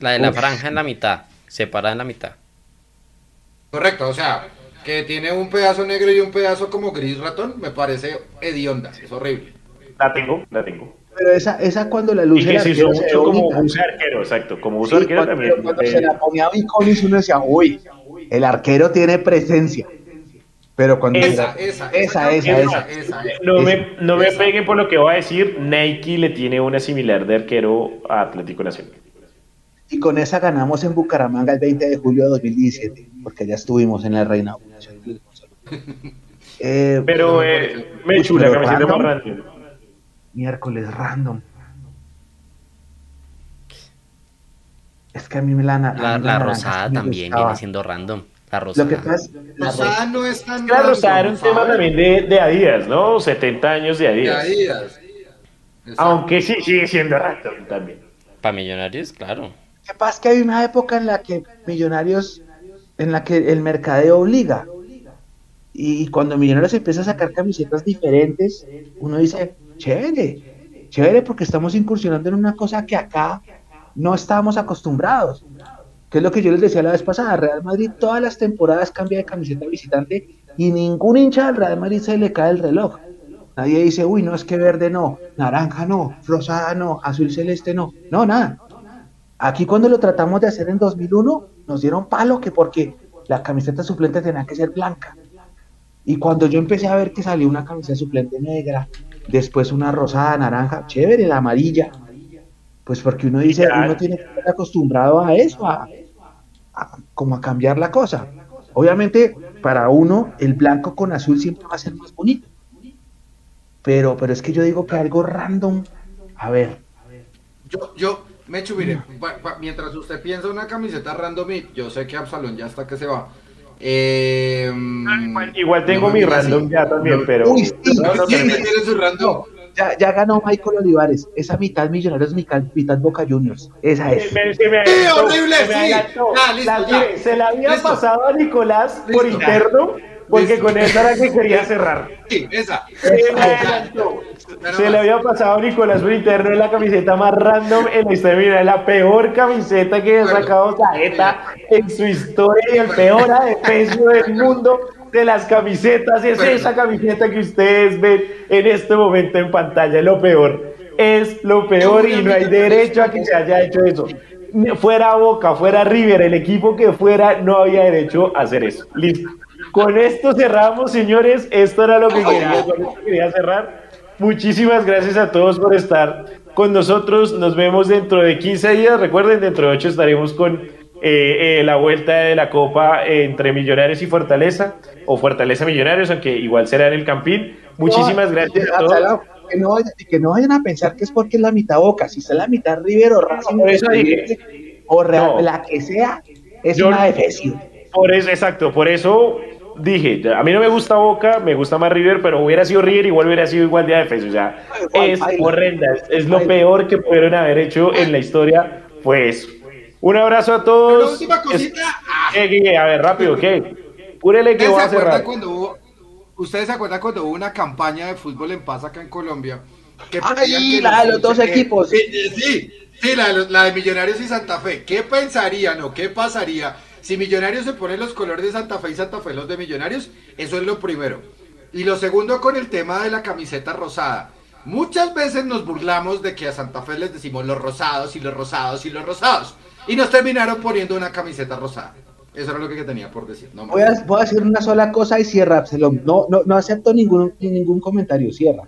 La de la Uf. franja en la mitad, separada en la mitad. Correcto, o sea, que tiene un pedazo negro y un pedazo como gris ratón, me parece hedionda, es horrible. La tengo, la tengo. Pero esa, esa cuando la Y luz que se ve mucho como bonita. uso de arquero, exacto. Como uso Sí, de arquero cuando, también. cuando eh, se la ponía Viconis uno decía, uy, el arquero tiene presencia. Pero cuando Esa, la- esa, esa, Es esa, esa. No Esa. me, no me Esa. peguen por lo que voy a decir. Nike le tiene una similar de arquero a Atlético Nacional. Y con esa ganamos en Bucaramanga el 20 de julio de 2017, porque ya estuvimos en la Reina. Eh, Pero eh, me chula pero camiseta random. más random. miércoles random. Es que a mí me la, La, la naranja rosada también viene siendo random. La rosada. Lo que pasa la Rosada no es tan Es que la rosada era un tema también de, de Adidas, ¿no? 70 años de De Adidas. Exacto. Aunque sí sigue siendo random también. Para millonarios, claro. Lo que pasa es que hay una época en la que Millonarios, en la que el mercadeo obliga. Y cuando Millonarios empieza a sacar camisetas diferentes, uno dice, chévere, chévere porque estamos incursionando en una cosa que acá no estábamos acostumbrados. Que es lo que yo les decía la vez pasada, Real Madrid todas las temporadas cambia de camiseta visitante y ningún hincha del Real Madrid se le cae el reloj. Nadie dice, uy, no, es que verde no, naranja no, rosada no, azul celeste no. No, nada. Aquí cuando lo tratamos de hacer en 2001, nos dieron palo que porque la camiseta suplente tenía que ser blanca. Y cuando yo empecé a ver que salió una camiseta suplente negra, después una rosada, naranja, chévere, la amarilla, pues porque uno dice, Ya. uno tiene que estar acostumbrado a eso, a, a- como a cambiar la cosa. Obviamente, para uno, el blanco con azul siempre va a ser más bonito. Pero, pero es que yo digo que algo random, a ver, Yo, yo, Mechu, mire, pa- pa- mientras usted piensa una camiseta random, y yo sé que Absalón ya está que se va. Eh, Igual tengo no mi random ya también, pero. Uy, sí, No, no, Sí, pero- tiene su random. Ya, ya ganó Michael Olivares, esa mitad Millonarios, mitad, mitad Boca Juniors, esa es. Me- se me ¡Sí, adelantó, horrible! se Sí. listo, La- ya. se la había Listo. pasado a Nicolás por interno, porque Listo. con esa era que quería cerrar. Sí, esa. Se me adelantó. Se le había pasado a Nicolás por interno en la camiseta más random en la historia. Mira, la peor camiseta que ha sacado Saeta en su historia y el peor adefesio del mundo de las camisetas. Es Bueno. esa camiseta que ustedes ven en este momento en pantalla. Lo peor. Es lo peor y no hay derecho a que se haya hecho eso. Fuera Boca, fuera River, el equipo que fuera, no había derecho a hacer eso. Listo. Con esto cerramos, señores. Esto era lo que quería, con esto quería cerrar. Muchísimas gracias a todos por estar con nosotros. Nos vemos dentro de 15 días. Recuerden, dentro de 8 estaremos con eh, eh, la vuelta de la Copa entre Millonarios y Fortaleza, o Fortaleza Millonarios, aunque igual será en el Campín. Muchísimas No, gracias a todos. Que no, vayan, que no vayan a pensar que es porque es la mitad Boca, si es la mitad River o Racing por eso dije. o Real, No. la que sea, es Yo- una defesión. Por eso, exacto, por eso dije, a mí no me gusta Boca, me gusta más River, pero hubiera sido River, igual hubiera sido igual de defensa. O sea, Igual, es baila. horrenda, es, es lo peor que pudieron haber hecho en la historia, pues. Un abrazo a todos. última cosita. Ah, ¿Qué, qué, qué? A ver, rápido, ¿qué? Púrele que ¿Ustedes voy se a acuerdan cerrar. cuando hubo, ¿Ustedes se acuerdan cuando hubo una campaña de fútbol en paz acá en Colombia? Que Ay, que la de los dos equipos. Sí, sí, sí, la de, los- la de Millonarios y Santa Fe. ¿Qué pensarían o qué pasaría si Millonarios se pone los colores de Santa Fe y Santa Fe los de Millonarios? Eso es lo primero. Y lo segundo con el tema de la camiseta rosada. Muchas veces nos burlamos de que a Santa Fe les decimos los rosados y los rosados y los rosados. Y nos terminaron poniendo una camiseta rosada. Eso era lo que tenía por decir. No. Voy a, voy a decir una sola cosa y cierra, Absalón. No, no, no acepto ningún, ningún comentario, cierra.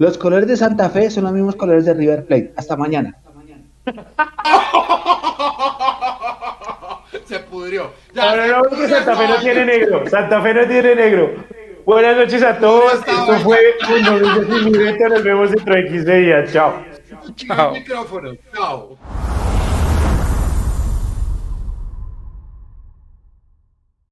Los colores de Santa Fe son los mismos colores de River Plate. Hasta mañana. Se pudrió. No, no, se no, porque Santa Fe no tiene negro. Santa Fe no tiene negro. Buenas noches a todos. Esto fue un sin. Nos vemos dentro de 15 días. Chao. micrófono. Chao.